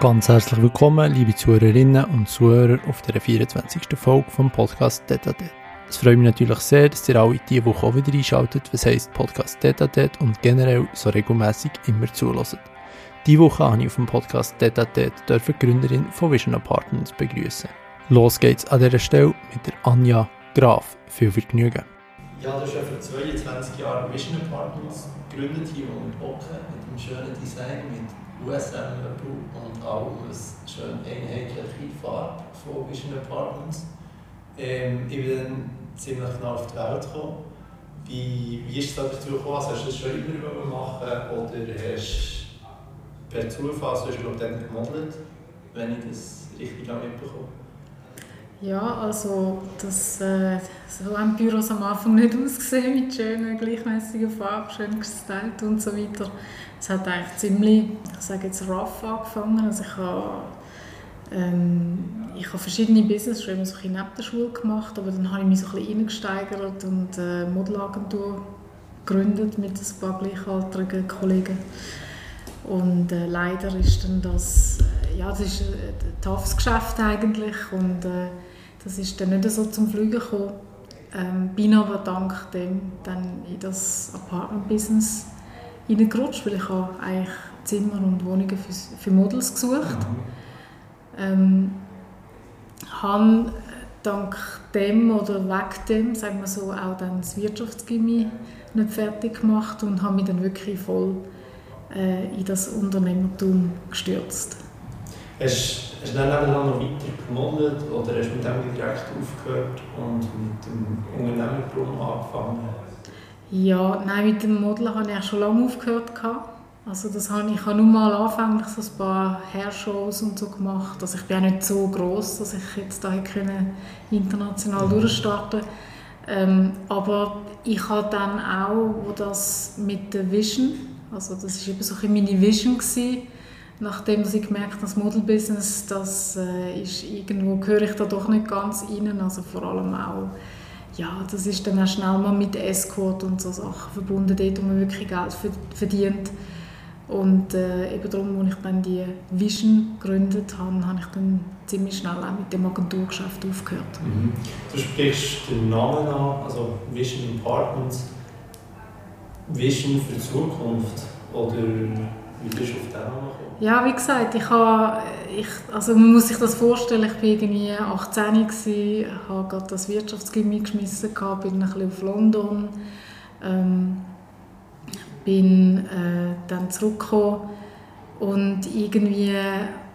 Ganz herzlich willkommen, liebe Zuhörerinnen und Zuhörer, auf der 24. Folge vom Podcast Detatet. Es freut mich natürlich sehr, dass ihr alle diese Woche auch wieder einschaltet, was heisst Podcast Detatet und generell so regelmäßig immer zulässt. Diese Woche habe ich auf dem Podcast Detatet die Gründerin von Vision Apartments begrüßen. Los geht's an dieser Stelle mit der Anja Graf. Viel Vergnügen. Ja, du hast ja vor 22 Jahren Vision Apartments gegründet hier und Bocken mit einem schönen Design, mit USM-Möbel und auch eine schön einheitliche Farbe von Vision Apartments. Ähm, ich bin dann ziemlich genau auf die Welt gekommen. Wie, wie ist es dazu gekommen? Also hast du das schon immer machen oder hast du per Zufall, also hast du ich gemodelt, wenn ich das richtig mitbekomme? Ja, also das, äh, so haben Büros am Anfang nicht ausgesehen mit schönen, gleichmäßigen Farben, schön gestylt und so weiter. Es hat eigentlich ziemlich, ich sage jetzt rough angefangen. Also ich habe, ähm, ich habe verschiedene Business schon immer so ein neben der Schule gemacht, aber dann habe ich mich so ein bisschen reingesteigert und eine äh, Modelagentur gegründet mit ein paar gleichaltrigen Kollegen. Und äh, leider ist dann das, äh, ja, das ist ein toughes Geschäft eigentlich und äh, das ist dann nicht so zum Fliegen gekommen. Ähm, bin aber dank dem dann in das Apartment-Business hineingerutscht, weil ich habe eigentlich Zimmer und Wohnungen für, für Models gesucht. Mhm. Ähm, habe dank dem oder wegen dem, sagen wir so, auch dann das Wirtschaftsgymnasium nicht fertig gemacht und habe mich dann wirklich voll äh, in das Unternehmertum gestürzt. Hast, hast du dann noch weiter gemodelt oder hast du mit dem direkt aufgehört und mit dem Unternehmertum angefangen? Ja, nein, mit dem Modeln habe ich schon lange aufgehört. Also das habe ich, ich habe nur mal anfänglich so ein paar Hairshows und so gemacht. Also ich bin auch nicht so groß, dass ich jetzt da können international mhm. durchstarten ähm, aber ich habe dann auch, wo das mit der Vision, also das ist eben so ein meine Vision gewesen, nachdem ich gemerkt habe, das Modelbusiness, das äh, ist irgendwo gehöre ich da doch nicht ganz rein, also vor allem auch ja, das ist dann auch schnell mal mit Escort und so Sachen verbunden, dort wo man wirklich Geld verdient. Und äh, eben darum, als ich dann die Vision gegründet habe, habe ich dann ziemlich schnell auch mit dem Agenturgeschäft aufgehört. Mhm. Du sprichst den Namen an, also Vision Apartments. Vision für die Zukunft oder wie bist du auf den Namen gekommen? Ja, wie gesagt, ich habe, ich, also man muss sich das vorstellen, ich war irgendwie 18, gewesen, habe gerade das Wirtschaftsgymnasium geschmissen, gehabt, bin ein bisschen auf London, ähm, bin äh, dann zurückgekommen und irgendwie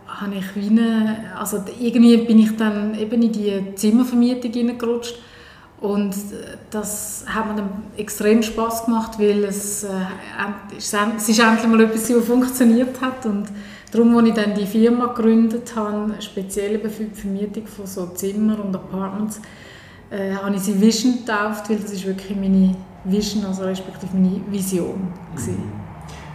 habe ich wie eine, also irgendwie bin ich dann eben in die Zimmervermietung hineingerutscht und das hat mir dann extrem Spaß gemacht, weil es, äh, es ist endlich mal etwas, das funktioniert hat. Und darum, als ich dann die Firma gegründet habe, speziell für die Vermietung von so Zimmern und Apartments, äh, habe ich sie Vision getauft, weil das ist wirklich meine Vision, also respektive meine Vision. Mhm.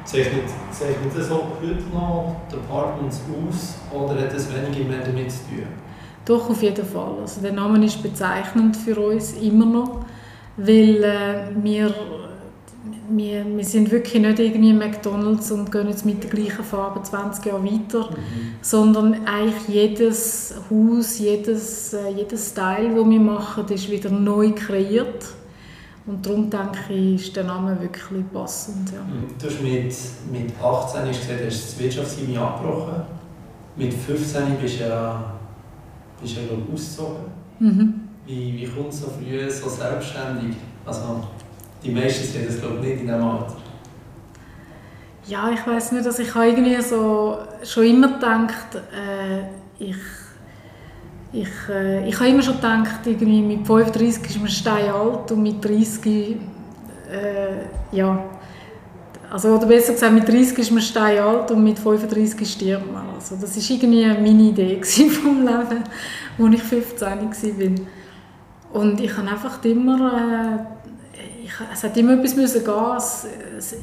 Zeichnet, zeichnet das auch heute noch die Apartments aus oder hat das weniger mehr damit zu tun? Doch, auf jeden Fall. Also der Name ist bezeichnend für uns, immer noch, weil äh, wir, wir, wir sind wirklich nicht irgendwie McDonalds und gehen jetzt mit der gleichen Farbe 20 Jahre weiter, mhm. sondern eigentlich jedes Haus, jedes, äh, jedes Style, das wir machen, ist wieder neu kreiert. Und darum denke ich, ist der Name wirklich passend. Ja. Mhm. Du hast mit, mit 18 hast gesagt, hast das Wirtschaftsgymnasium abgebrochen. Mit 15 bist du ja bist ja glaube ausgezogen. Mhm. Wie, wie kommt es so früh so selbstständig? Also die meisten sehen das glaube nicht in diesem Alter. Ja, ich weiß nicht, also ich habe irgendwie so schon immer gedacht, äh, ich ich, äh, ich habe immer schon gedacht, irgendwie mit 35 ist man steinalt und mit 30 äh, ja, also, oder besser gesagt, mit 30 ist man steinalt und mit 35 stirbt man. Also, das war irgendwie meine Idee vom Leben, als ich 15 war. Und ich habe einfach immer, äh, ich, es hat immer etwas müssen gehen.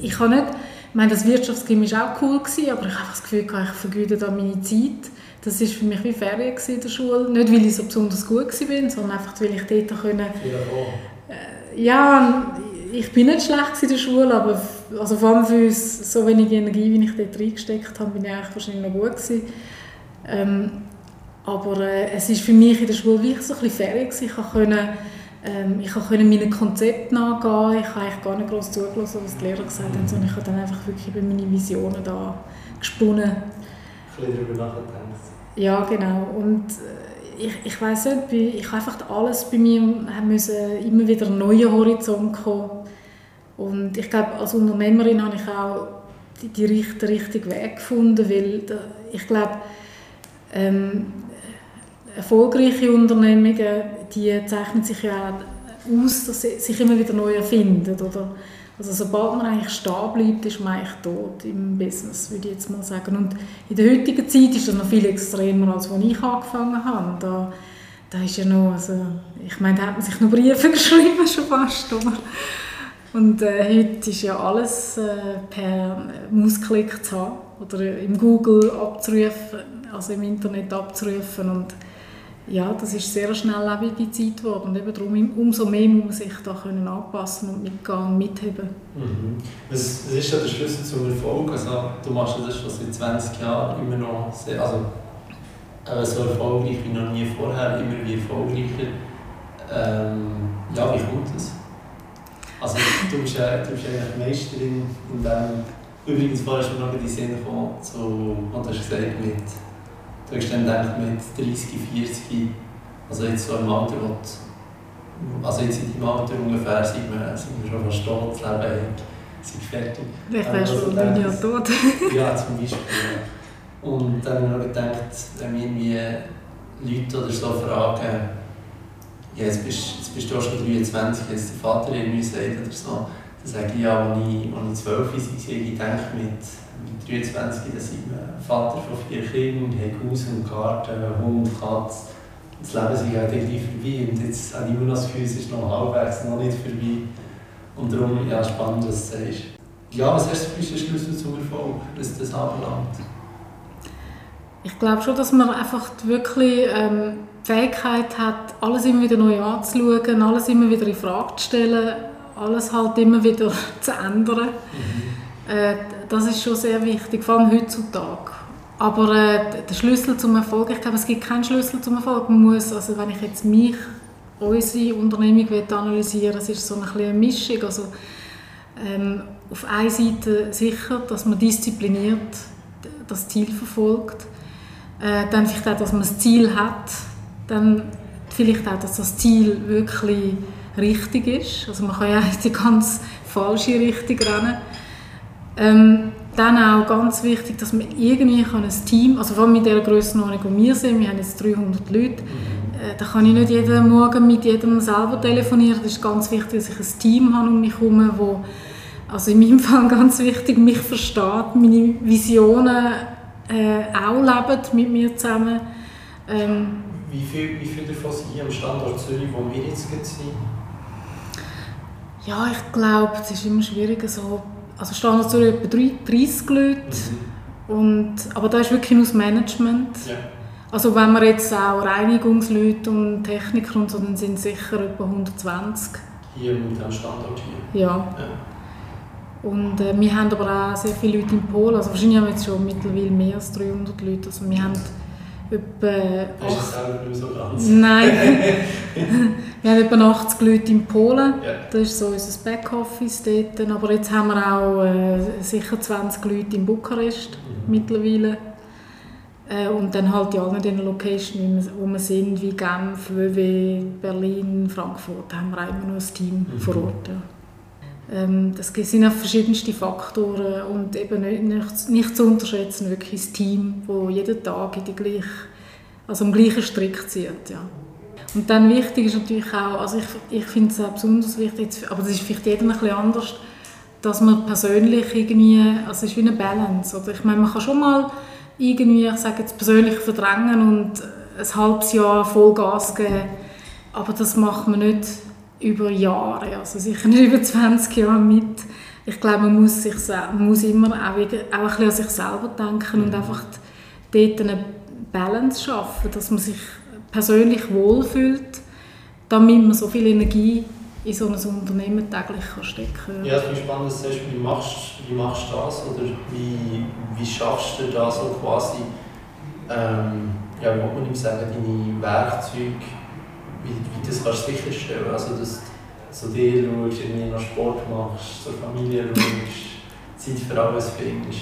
Ich habe nicht, ich meine, das Wirtschaftsgym war auch cool, gewesen, aber ich habe das Gefühl, ich vergeude da meine Zeit. Das war für mich wie Ferien in der Schule. Nicht, weil ich so besonders gut war, sondern einfach, weil ich dort können, äh, ja, ich bin nicht schlecht in der Schule, aber also vor allem für uns so wenig Energie, wie ich dort reingesteckt habe, bin ich eigentlich wahrscheinlich noch gut gewesen. Ähm, aber äh, es ist für mich in der Schule wirklich so ein bisschen Ferien. Ich konnte, ähm, ich konnte meinem Konzept nachgehen. Ich habe eigentlich gar nicht groß zugelassen, was die Lehrer gesagt haben, sondern ich habe dann einfach wirklich über meine Visionen da gesponnen. Ein bisschen darüber nachgedacht. Ja, genau. Und äh, ich, ich weiß nicht, ich habe einfach alles bei mir müssen immer wieder einen neuen Horizont kommen. Und ich glaube, als Unternehmerin habe ich auch den richtigen Weg gefunden, weil ich glaube, ähm, erfolgreiche Unternehmungen, die zeichnen sich ja auch aus, dass sie sich immer wieder neu erfinden, oder? Also sobald man eigentlich stehen bleibt, ist man eigentlich tot im Business, würde ich jetzt mal sagen. Und in der heutigen Zeit ist das noch viel extremer, als als ich angefangen habe. Da, da ist ja noch, also, ich meine, da hat man sich noch Briefe geschrieben, schon fast, oder? Und äh, heute ist ja alles äh, per Mausklick zu haben oder im Google abzurufen, also im Internet abzurufen und ja, das ist sehr eine schnelllebige Zeit geworden und eben darum, umso mehr muss man sich da können anpassen und mitgehen und mitheben. Mhm. Ist ja der Schlüssel zum Erfolg? Also, du machst das schon seit 20 Jahren immer noch sehr, also äh, so erfolgreich wie noch nie vorher, immer wie erfolgreicher. Ähm, ja, wie kommt das? Also du bist, ja, du bist eigentlich Meisterin in dem. Übrigens, vorher ist mir noch in den Sinn gekommen, so, und du hast gesagt, mit Du hast dann gedacht, mit 30, 40, also jetzt so im Alter, wo also jetzt in deinem Alter ungefähr, sind wir, sind wir schon fast tot, das Leben sind fertig. Vielleicht wärst du also, ein Jahr tot. ja, zum Beispiel. Und dann habe ich noch gedacht, wenn wir irgendwie Leute oder so fragen, ja, jetzt, bist, jetzt bist du auch schon 23, jetzt der Vater irgendwie sagt oder so, dann sage ich ja, als ich, als ich 12 war, ich gedacht mit mit 23, da sind wir Vater von vier Kindern, haben Haus und Garten, Hund, Katze. Das Leben ist halt vorbei und jetzt habe ich immer noch das Gefühl, es ist noch halbwegs noch nicht vorbei. Und darum, ja, spannend, was du sagst. Ja, was hast du für einen Schlüssel zum Erfolg, was das anbelangt? Ich glaube schon, dass man einfach wirklich ähm, die Fähigkeit hat, alles immer wieder neu anzuschauen, alles immer wieder in Frage zu stellen, alles halt immer wieder zu ändern. Mhm. Äh, das ist schon sehr wichtig, vor allem heutzutage. Aber äh, der Schlüssel zum Erfolg, ich glaube, es gibt keinen Schlüssel zum Erfolg. Man muss, also wenn ich jetzt mich, unsere Unternehmung analysieren es ist so eine, eine Mischung. Also, ähm, auf einer Seite sicher, dass man diszipliniert das Ziel verfolgt. Äh, dann vielleicht auch, dass man das Ziel hat. Dann vielleicht auch, dass das Ziel wirklich richtig ist. Also man kann ja in die ganz falsche Richtung rennen. Ähm, dann auch ganz wichtig, dass man irgendwie kann ein Team, also vor allem mit der Grössenordnung, wo wir sind, wir haben jetzt 300 Leute, äh, da kann ich nicht jeden Morgen mit jedem selber telefonieren. Das ist ganz wichtig, dass ich ein Team habe um mich herum, wo also in meinem Fall ganz wichtig, mich versteht, meine Visionen äh, auch lebt mit mir zusammen. Ähm, wie viel, wie viel davon sind hier am Standort Zürich, wo wir jetzt sind? Ja, ich glaube, es ist immer schwieriger, so also Standard so etwa 30 Leute. Mhm. Und, aber da ist wirklich nur das Management. Ja. Also wenn wir jetzt auch Reinigungsleute und Techniker und so, dann sind es sicher etwa 120. Hier mit dem Standort hier? Ja. ja. Und äh, wir haben aber auch sehr viele Leute in Polen. Also wahrscheinlich haben wir jetzt schon mittlerweile mehr als 300 Leute. Also wir haben etwa... Hast du es selber nicht so ganz? Nein. wir haben etwa 80 Leute in Polen. Ja. Das ist so unser Backoffice dort. Aber jetzt haben wir auch äh, sicher 20 Leute in Bukarest mhm. mittlerweile. Äh, und dann halt in allen den Locations, wo wir sind, wie Genf, WW, Berlin, Frankfurt, haben wir immer noch ein Team mhm. vor Ort. Ja. Ähm, das sind auch verschiedenste Faktoren und eben nicht, nicht, zu unterschätzen wirklich das Team, das jeden Tag in die gleiche, also am gleichen Strick zieht. Ja. Und dann wichtig ist natürlich auch, also ich, ich finde es auch besonders wichtig, aber das ist vielleicht jedem ein bisschen anders, dass man persönlich irgendwie, also es ist wie eine Balance, oder? Ich meine, man kann schon mal irgendwie, ich sage jetzt persönlich verdrängen und ein halbes Jahr Vollgas geben, aber das macht man nicht über Jahre, also sicher nicht über 20 Jahre mit. Ich glaube, man muss, sich, man muss immer auch, wieder, auch ein bisschen an sich selber denken und einfach dort eine Balance schaffen, dass man sich persönlich wohlfühlt, damit man so viel Energie in so ein Unternehmen täglich kann stecken kann. Ja, es ist spannend, dass du sagst, wie machst, wie machst du das oder wie, wie schaffst du das so quasi ähm, ja, wie man ihm sagen, deine Werkzeuge, wie, wie das kannst du sicherstellen also dass du zu dir schaust, irgendwie noch Sport machst, zur Familie schaust, Zeit für alles findest?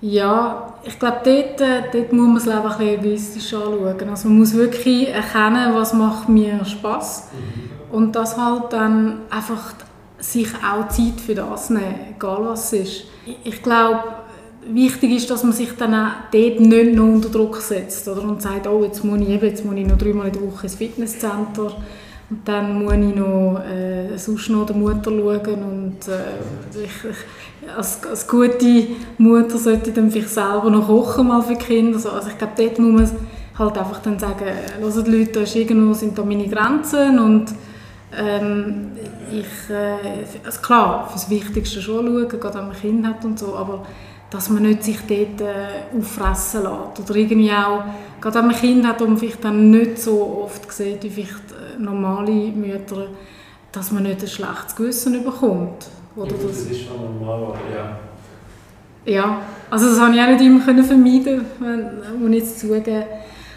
Ja, ich glaube, dort, äh, dort muss man das Leben ein bisschen egoistisch anschauen. Also man muss wirklich erkennen, was macht mir Spass mhm. und das halt dann einfach sich auch Zeit für das nehmen, egal was es ist. Ich glaube, wichtig ist, dass man sich dann auch dort nicht noch unter Druck setzt oder, und sagt, oh, jetzt muss ich, jetzt muss ich noch dreimal in der Woche ins Fitnesscenter und dann muss ich noch äh, sonst noch der Mutter schauen und äh, ich, ich, als, als gute Mutter sollte ich dann vielleicht selber noch kochen mal für die Kinder. Also, also ich glaube, dort muss man halt einfach dann sagen, hören die Leute, da ist irgendwo sind da meine Grenzen und ähm, ich, äh, also klar, für das Wichtigste schon schauen, gerade wenn man Kind hat und so, aber dass man nicht sich dort äh, auffressen lässt. Oder irgendwie auch, gerade wenn man Kinder hat und man vielleicht dann nicht so oft sieht wie vielleicht äh, normale Mütter, dass man nicht ein schlechtes Gewissen bekommt. Oder ja, das, das ist schon normal, aber ja. Ja, also das konnte ich auch nicht immer vermeiden, muss ich jetzt zugeben.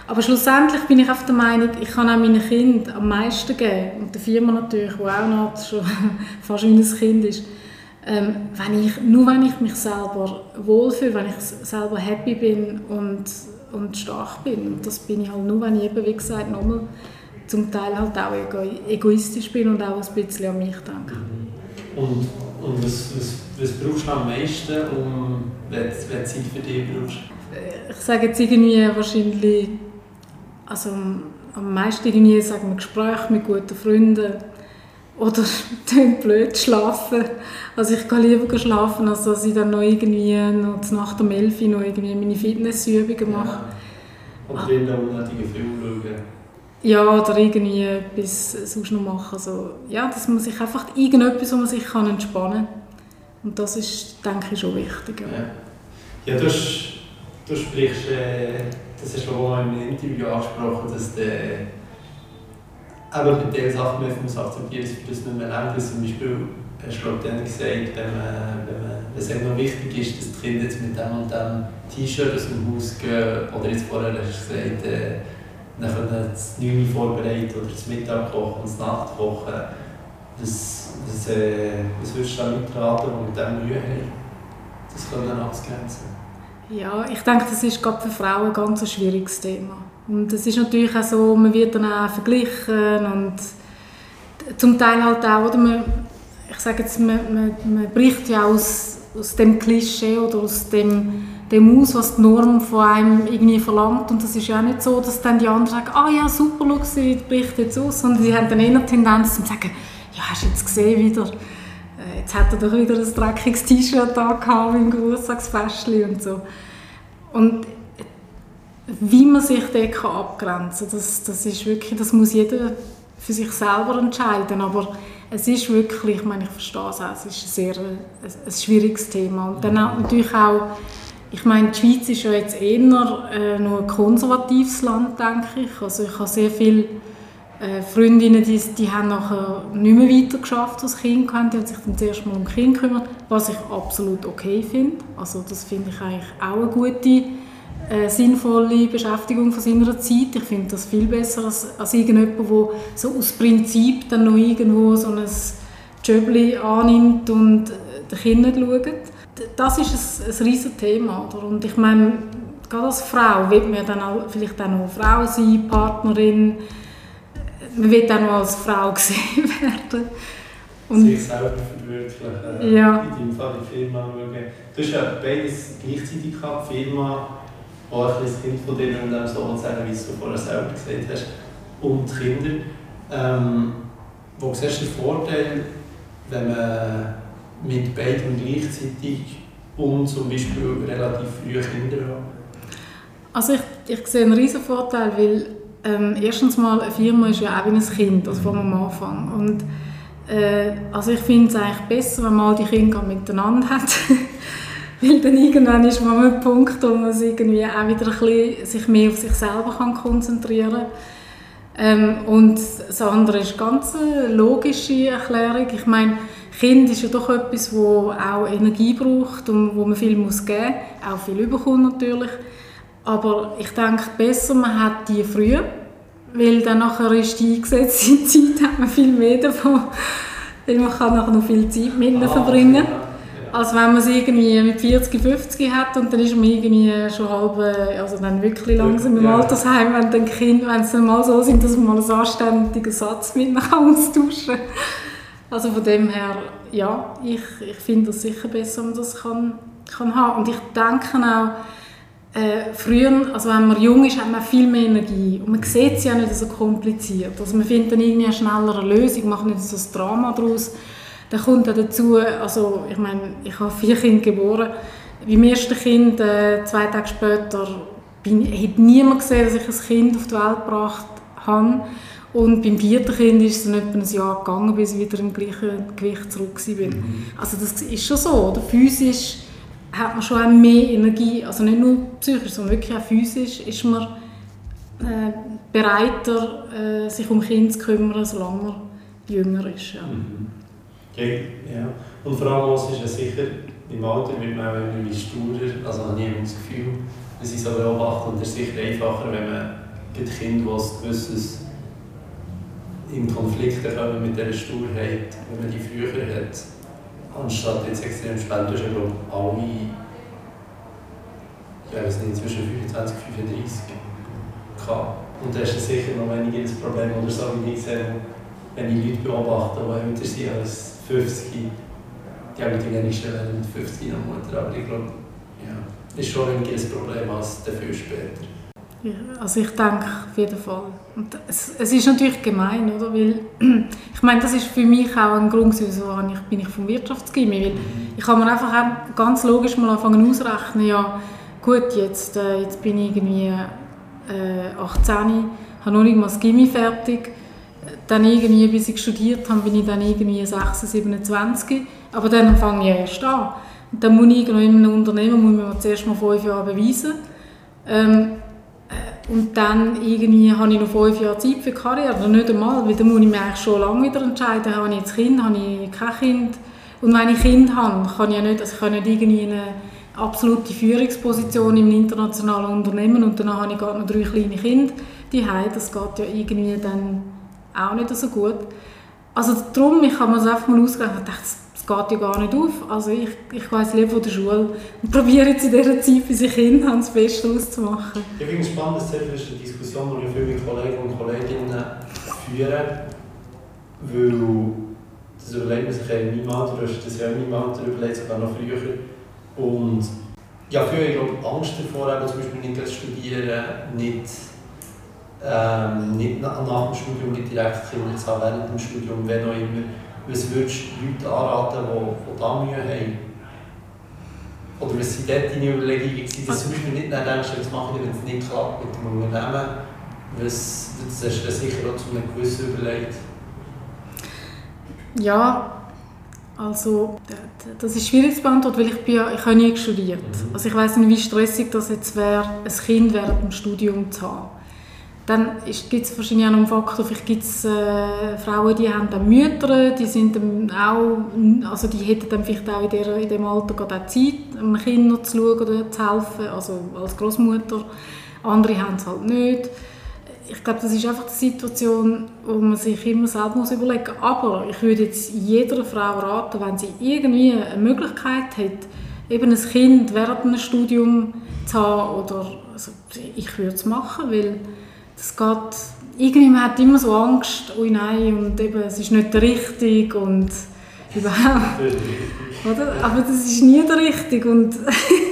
Aber schlussendlich bin ich auf der Meinung, ich kann auch meinen Kind am meisten geben. Und der Firma natürlich, die auch noch schon fast wie ein Kind ist ähm, wenn ich, nur wenn ich mich selber wohlfühle, wenn ich selber happy bin und, und stark bin. Und das bin ich halt nur, wenn ich eben, wie gesagt, nochmal zum Teil halt auch egoistisch bin und auch ein bisschen an mich denke. Mhm. Und, und was, was, was brauchst du am meisten, um, wenn Zeit für dich brauchst? Ich sage jetzt irgendwie wahrscheinlich, also am meisten irgendwie, sagen wir, Gespräche mit guten Freunden, oder blöd schlafen. Also ich gehe lieber schlafen, als dass ich dann noch irgendwie noch nach der Melfi noch irgendwie meine Fitnessübungen mache. Ja. Oder in der unnötigen Film schauen. Ja, oder irgendwie etwas sonst noch machen. Also, ja, dass man sich einfach irgendetwas, wo man sich kann entspannen kann. Und das ist, denke ich, schon wichtig. Ja, ja du, hast, du sprichst, äh, das hast du auch im Interview angesprochen, dass der aber mit den Sachen muss man akzeptieren, dass das nicht mehr lang ist. Zum Beispiel hast du dann gesagt, wenn, man, wenn, man, wenn es eben wichtig ist, dass die Kinder jetzt mit dem und dem T-Shirt aus dem Haus gehen, oder jetzt vorher hast du gesagt, äh, dann können das 9 vorbereiten oder das Mittag kochen und das Nacht kochen. Das, das, äh, was würdest du da mitraten, die mit dem Mühe haben? Das können abgrenzen. Ja, ich denke, das ist gerade für Frauen ein ganz schwieriges Thema. Und es ist natürlich auch so, man wird dann auch verglichen und zum Teil halt auch, oder? Man, ich sage jetzt, man, man, man bricht ja aus, aus dem Klischee oder aus dem, dem aus, was die Norm von einem irgendwie verlangt. Und das ist ja auch nicht so, dass dann die anderen sagen, ah ja, super, schau, sie bricht jetzt aus, sondern sie haben dann eher Tendenz zu sagen, ja, hast du jetzt gesehen wieder, äh, jetzt hat er doch wieder ein dreckiges T-Shirt da gehabt im Geburtstagsfestchen und so. Und wie man sich dort abgrenzen kann, das, das ist wirklich, das muss jeder für sich selber entscheiden, aber es ist wirklich, ich meine, ich verstehe es auch, es ist ein sehr ein, ein schwieriges Thema. Und dann natürlich auch, ich meine, die Schweiz ist ja jetzt eher äh, nur ein konservatives Land, denke ich, also ich habe sehr viele äh, Freundinnen, die, die haben nachher nicht mehr weiter geschafft als Kind die haben sich dann zuerst mal um Kind gekümmert, was ich absolut okay finde, also das finde ich eigentlich auch eine gute äh, sinnvolle Beschäftigung von seiner Zeit. Ich finde das viel besser als, als irgendjemand, der so aus Prinzip dann noch irgendwo so ein Jobli annimmt und äh, den Kindern schaut. Das ist ein, ein riesiges Thema. Oder? Und ich meine, gerade als Frau will man dann auch, vielleicht auch noch Frau sein, Partnerin. Man will auch noch als Frau gesehen werden. Und sich selber verwirklichen. Ja. In deinem Fall die Firma schauen. Du hast ja beides gleichzeitig gehabt, Firma auch ein Kind von dir, wenn du so sagen, wie du vorher selber gesagt hast, und die Kinder. Ähm, wo siehst du den Vorteil, wenn man mit beiden gleichzeitig und zum Beispiel relativ früh Kinder hat? Also ich, ich sehe einen riesen Vorteil, weil ähm, erstens mal eine Firma ist ja auch wie ein Kind, also von am Anfang. Und äh, also ich finde es eigentlich besser, wenn man all die Kinder miteinander hat. Weil dann irgendwann ist man ein Punkt, wo man sich irgendwie auch wieder ein bisschen, sich mehr auf sich selber kann konzentrieren kann. Ähm, und das andere ist ganz eine logische Erklärung. Ich meine, Kind ist ja doch etwas, das auch Energie braucht und wo man viel muss geben muss, auch viel überkommt natürlich. Aber ich denke, besser man hat die früh, weil dann nachher ist die eingesetzte Zeit, hat man viel mehr davon, weil man kann nachher noch viel Zeit mit ihnen ah, verbringen. Ja als wenn man es irgendwie mit 40, 50 hat und dann ist man irgendwie schon halb, also dann wirklich langsam im ja. Altersheim, wenn dann Kind, wenn es dann mal so sind, dass man mal einen anständigen Satz mit ihnen austauschen. Also von dem her, ja, ich, ich finde es sicher besser, wenn man das kann, kann haben. Und ich denke auch, äh, früher, also wenn man jung ist, hat man viel mehr Energie und man sieht es ja nicht so kompliziert. Also man findet dann irgendwie eine schnellere Lösung, macht nicht so ein Drama daraus. Dann kommt auch dazu, also ich meine, ich habe vier Kinder geboren. Beim ersten Kind, äh, zwei Tage später, bin, hat niemand gesehen, dass ich ein Kind auf die Welt gebracht habe. Und beim vierten Kind ist es dann etwa ein Jahr gegangen, bis ich wieder im gleichen Gewicht zurück war. Mhm. Also das ist schon so, oder? Physisch hat man schon auch mehr Energie, also nicht nur psychisch, sondern wirklich auch physisch ist man äh, bereiter, äh, sich um Kinder zu kümmern, solange man jünger ist. Ja. Mhm. Ja. Und vor allem ist ja sicher, im Alter wird man auch irgendwie sturer, also habe ich das Gefühl, wenn sie so beobachten, und es ist sicher einfacher, wenn man ein Kind, das ein gewisses in Konflikte kommen mit dieser Sturheit, wenn man die früher hat, anstatt jetzt extrem spät, du hast ja glaube alle, ich weiß nicht, zwischen 25 und 35 gehabt. Und da ist sicher noch weniger das Problem, oder so wie ich sehe, wenn ich Leute beobachte, die älter sind als 50, die haben die wenigsten mit 50 noch Mutter, aber ich glaube, ja, ist schon ein Problem als dafür später. Ja, also ich denke auf jeden Fall. Und es, es ist natürlich gemein, oder? Weil, ich meine, das ist für mich auch ein Grund, wieso ich, bin ich vom Wirtschaftsgymnasium. Weil mhm. ich kann mir einfach auch ganz logisch mal anfangen ausrechnen, ja, gut, jetzt, äh, jetzt bin ich irgendwie äh, 18, habe noch nicht mal das Gimmi fertig dann irgendwie, bis ich studiert habe, bin ich dann irgendwie 26, 27. Aber dann fange ich erst an. Und dann muss ich in einem Unternehmen muss ich mir zuerst mal fünf Jahre beweisen. Ähm, äh, und dann irgendwie habe ich noch fünf Jahre Zeit für die Karriere, oder nicht einmal, weil dann muss ich mich schon lange wieder entscheiden, habe ich jetzt Kind, habe ich kein Kind. Und wenn ich Kind habe, kann ich ja nicht, also ich kann nicht irgendwie eine absolute Führungsposition im internationalen Unternehmen und dann habe ich gerade noch drei kleine Kinder die Das geht ja irgendwie dann auch nicht so gut. Also darum, ich habe mir das einfach mal ausgerechnet und dachte, es geht ja gar nicht auf. Also ich, ich gehe jetzt lieber von der Schule und probiere jetzt in dieser Zeit, bis ich Kinder habe, das Beste auszumachen. Ich finde es spannend, dass das ist eine Diskussion, die ich viel mit Kollegen und Kolleginnen führe, weil das überlegt man sich ja in meinem Alter, du hast das ja in meinem Alter überlegt, sogar noch früher. Und ja, früher, ich glaube, Angst davor, zum Beispiel nicht zu studieren, nicht ähm, nicht nach, dem Studium direkt Kinder zu haben, während dem Studium, wenn auch immer. Was würdest du Leuten anraten, die, die da Mühe haben? Oder was sind dort deine Überlegungen gewesen, dass du zum Beispiel nicht nach denkst, was mache ich, wenn es nicht klappt mit dem Unternehmen? Was, das hast du sicher auch zu einem gewissen überlegt. Ja, also das ist schwierig zu beantworten, weil ich, bin ja, ich habe nie studiert. Mhm. Also ich weiß nicht, wie stressig das jetzt wäre, ein Kind während dem Studium zu haben. Dann gibt es wahrscheinlich auch noch einen Faktor, vielleicht gibt es äh, Frauen, die haben dann Mütter, die sind dann auch, also die hätten dann vielleicht auch in, der, in dem Alter gerade auch Zeit, einem Kind noch zu schauen oder zu helfen, also als Großmutter. Andere haben es halt nicht. Ich glaube, das ist einfach die Situation, wo man sich immer selbst muss überlegen muss. Aber ich würde jetzt jeder Frau raten, wenn sie irgendwie eine Möglichkeit hat, eben ein Kind während einem Studium zu haben, oder also ich würde es machen, weil es geht, irgendwie man hat immer so Angst, oh nein, und eben, es ist nicht der Richtige und überhaupt. Oder? Aber das ist nie der Richtige und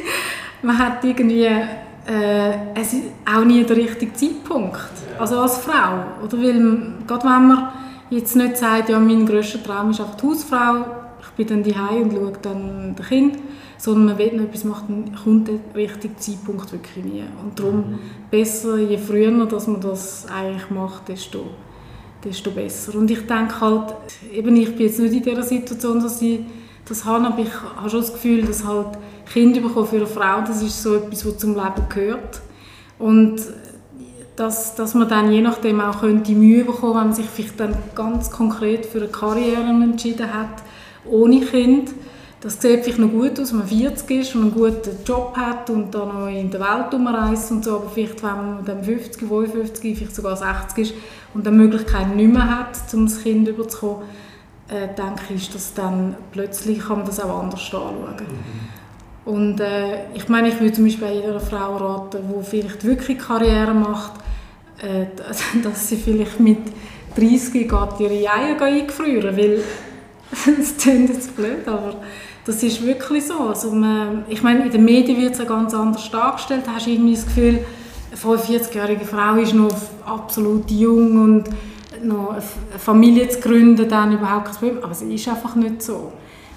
man hat irgendwie, äh, es ist auch nie der richtige Zeitpunkt, also als Frau. Oder? Weil, gerade wenn man jetzt nicht sagt, ja, mein grösster Traum ist einfach die Hausfrau, ich bin dann daheim und schaue dann das Kind, sondern man will noch etwas machen, kommt der richtige Zeitpunkt wirklich nie. Und darum mhm. besser, je früher dass man das eigentlich macht, desto, desto besser. Und ich denke halt, eben ich bin jetzt nicht in dieser Situation, dass ich das habe, aber ich habe schon das Gefühl, dass halt Kinder bekommen für eine Frau, das ist so etwas, was zum Leben gehört. Und dass, dass man dann je nachdem auch könnte Mühe bekommen wenn man sich vielleicht dann ganz konkret für eine Karriere entschieden hat, ohne Kind das sieht vielleicht noch gut aus, wenn man 40 ist und einen guten Job hat und dann noch in der Welt umreist und so, aber vielleicht, wenn man dann 50, 55, vielleicht sogar 60 ist und dann Möglichkeiten nicht mehr hat, um das Kind überzukommen, äh, denke ich, ist das dann plötzlich kann man das auch anders anschauen. Mhm. Und äh, ich meine, ich würde zum Beispiel jeder Frau raten, die vielleicht wirklich Karriere macht, äh, dass sie vielleicht mit 30 geht ihre Eier eingefrieren, weil das klingt jetzt blöd, aber das ist wirklich so. Also man, ich meine, in den Medien wird es ja ganz anders dargestellt. Da hast du irgendwie das Gefühl, eine 45-jährige Frau ist noch absolut jung und noch eine Familie zu gründen, dann überhaupt kein Problem. Aber es ist einfach nicht so.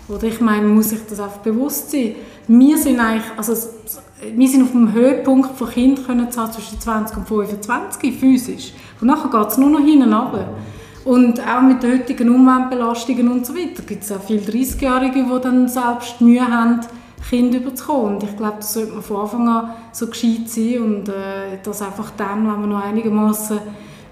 Oder ich meine, muss sich das einfach bewusst sein. Wir sind eigentlich, also wir sind auf dem Höhepunkt von Kindern können zwischen 20 und 25 physisch. Und nachher geht es nur noch hinten runter. Und auch mit den heutigen Umweltbelastungen und so weiter gibt es auch viele 30-Jährige, die dann selbst Mühe haben, Kinder überzukommen. Und ich glaube, das sollte man von Anfang an so gescheit sein und äh, das einfach dann, wenn man noch einigermaßen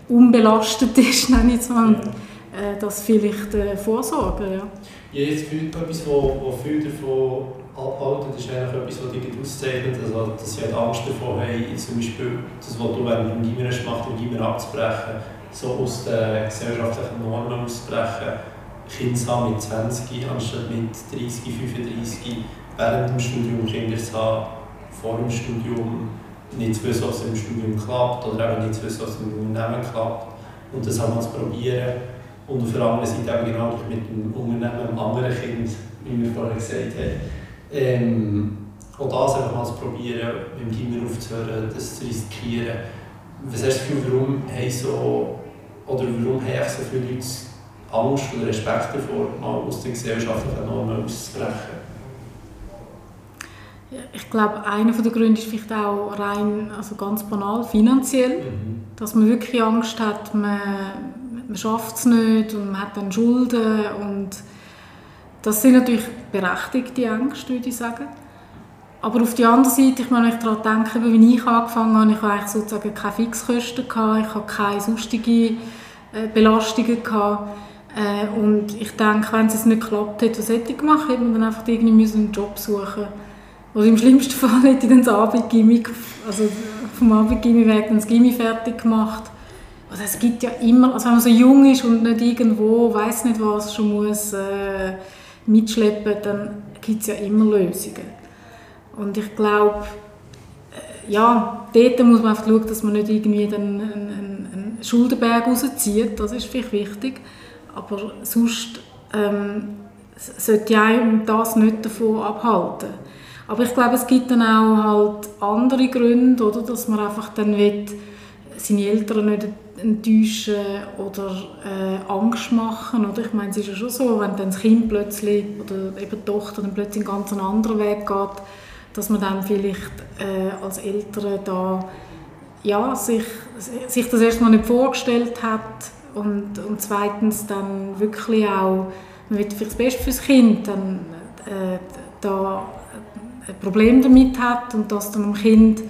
unbelastet ist, nenne ich mal, äh, das vielleicht äh, vorsorgen. Ja. Ja, jetzt fühlt etwas, wo, wo viel davon abhalten, ist eigentlich etwas, was dich auszeichnet, also, dass sie halt Angst davor haben, zum Beispiel das, was du während dem Gimmer machst, im Gimmer abzubrechen so aus den gesellschaftlichen Normen auszubrechen, Kinder zu haben mit 20 anstatt mit 30, 35, während dem Studium Kinder zu haben, vor dem Studium nicht zu wissen, was im Studium klappt oder eben nicht zu wissen, was im Unternehmen klappt. Und das einmal zu probieren. Und auf der anderen Seite eben genau mit dem Unternehmen, einem anderen Kind, wie wir vorher gesagt haben, ähm, auch das einfach mal zu probieren, mit dem Kinder aufzuhören, das zu riskieren. Was hast du Gefühl, warum haben so oder warum haben so viele Leute Angst oder Respekt davor, mal aus den gesellschaftlichen Normen auszubrechen? Ich glaube, einer der Gründe ist vielleicht auch rein, also ganz banal, finanziell. Mhm. Dass man wirklich Angst hat, man, man schafft es nicht und man hat dann Schulden. Und das sind natürlich berechtigte Ängste, würde ich sagen. Aber auf der anderen Seite, ich meine, wenn ich daran denke, wie ich angefangen habe, ich hatte sozusagen keine Fixkosten, gehabt, ich hatte keine sonstige äh, Belastungen gehabt. Äh, und ich denke, wenn es nicht geklappt hätte, was hätte ich gemacht? Hätte man dann einfach irgendwie einen Job suchen Oder im schlimmsten Fall hätte ich dann das Abendgimmi, also vom Abendgimmi weg dann das Gimmi fertig gemacht. Also es gibt ja immer, also wenn man so jung ist und nicht irgendwo, weiß nicht was, schon muss äh, mitschleppen, dann gibt es ja immer Lösungen. Und ich glaube, äh, ja, dort muss man einfach schauen, dass man nicht irgendwie dann einen, einen Schuldenberg rauszieht, das ist vielleicht wichtig, aber sonst ähm, sollte ja das nicht davon abhalten. Aber ich glaube, es gibt dann auch halt andere Gründe, oder, dass man einfach dann will, seine Eltern nicht enttäuschen oder äh, Angst machen. Oder? Ich meine, es ist ja schon so, wenn dann das Kind plötzlich oder eben die Tochter dann plötzlich einen ganz anderen Weg geht, dass man dann vielleicht äh, als Eltern da ja, sich, sich das erstmal nicht vorgestellt hat und, und zweitens dann wirklich auch, man will vielleicht das Beste fürs Kind, dann äh, da ein Problem damit hat und das dann dem Kind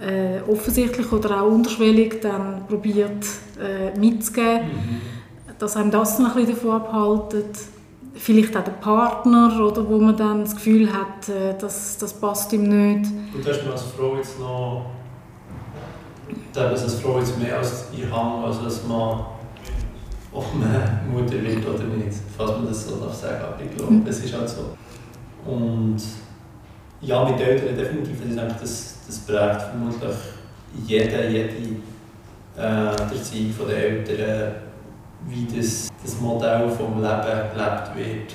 äh, offensichtlich oder auch unterschwellig dann probiert äh, mitzugeben, mhm. dass einem das noch ein bisschen davon abhaltet vielleicht auch der Partner, oder, wo man dann das Gefühl hat, äh, dass das passt ihm nicht. Und hast du als Frau jetzt noch, dass als Frau jetzt mehr als ihr Hang, also dass man ob man Mutter wird oder nicht, falls man das so darf sagen, aber ich glaube, mhm. es ist halt so. Und ja, mit Eltern definitiv, das, ist eigentlich das, das prägt vermutlich jede, jede äh, der Zeit der Eltern wie das, das Modell vom Leben gelebt wird.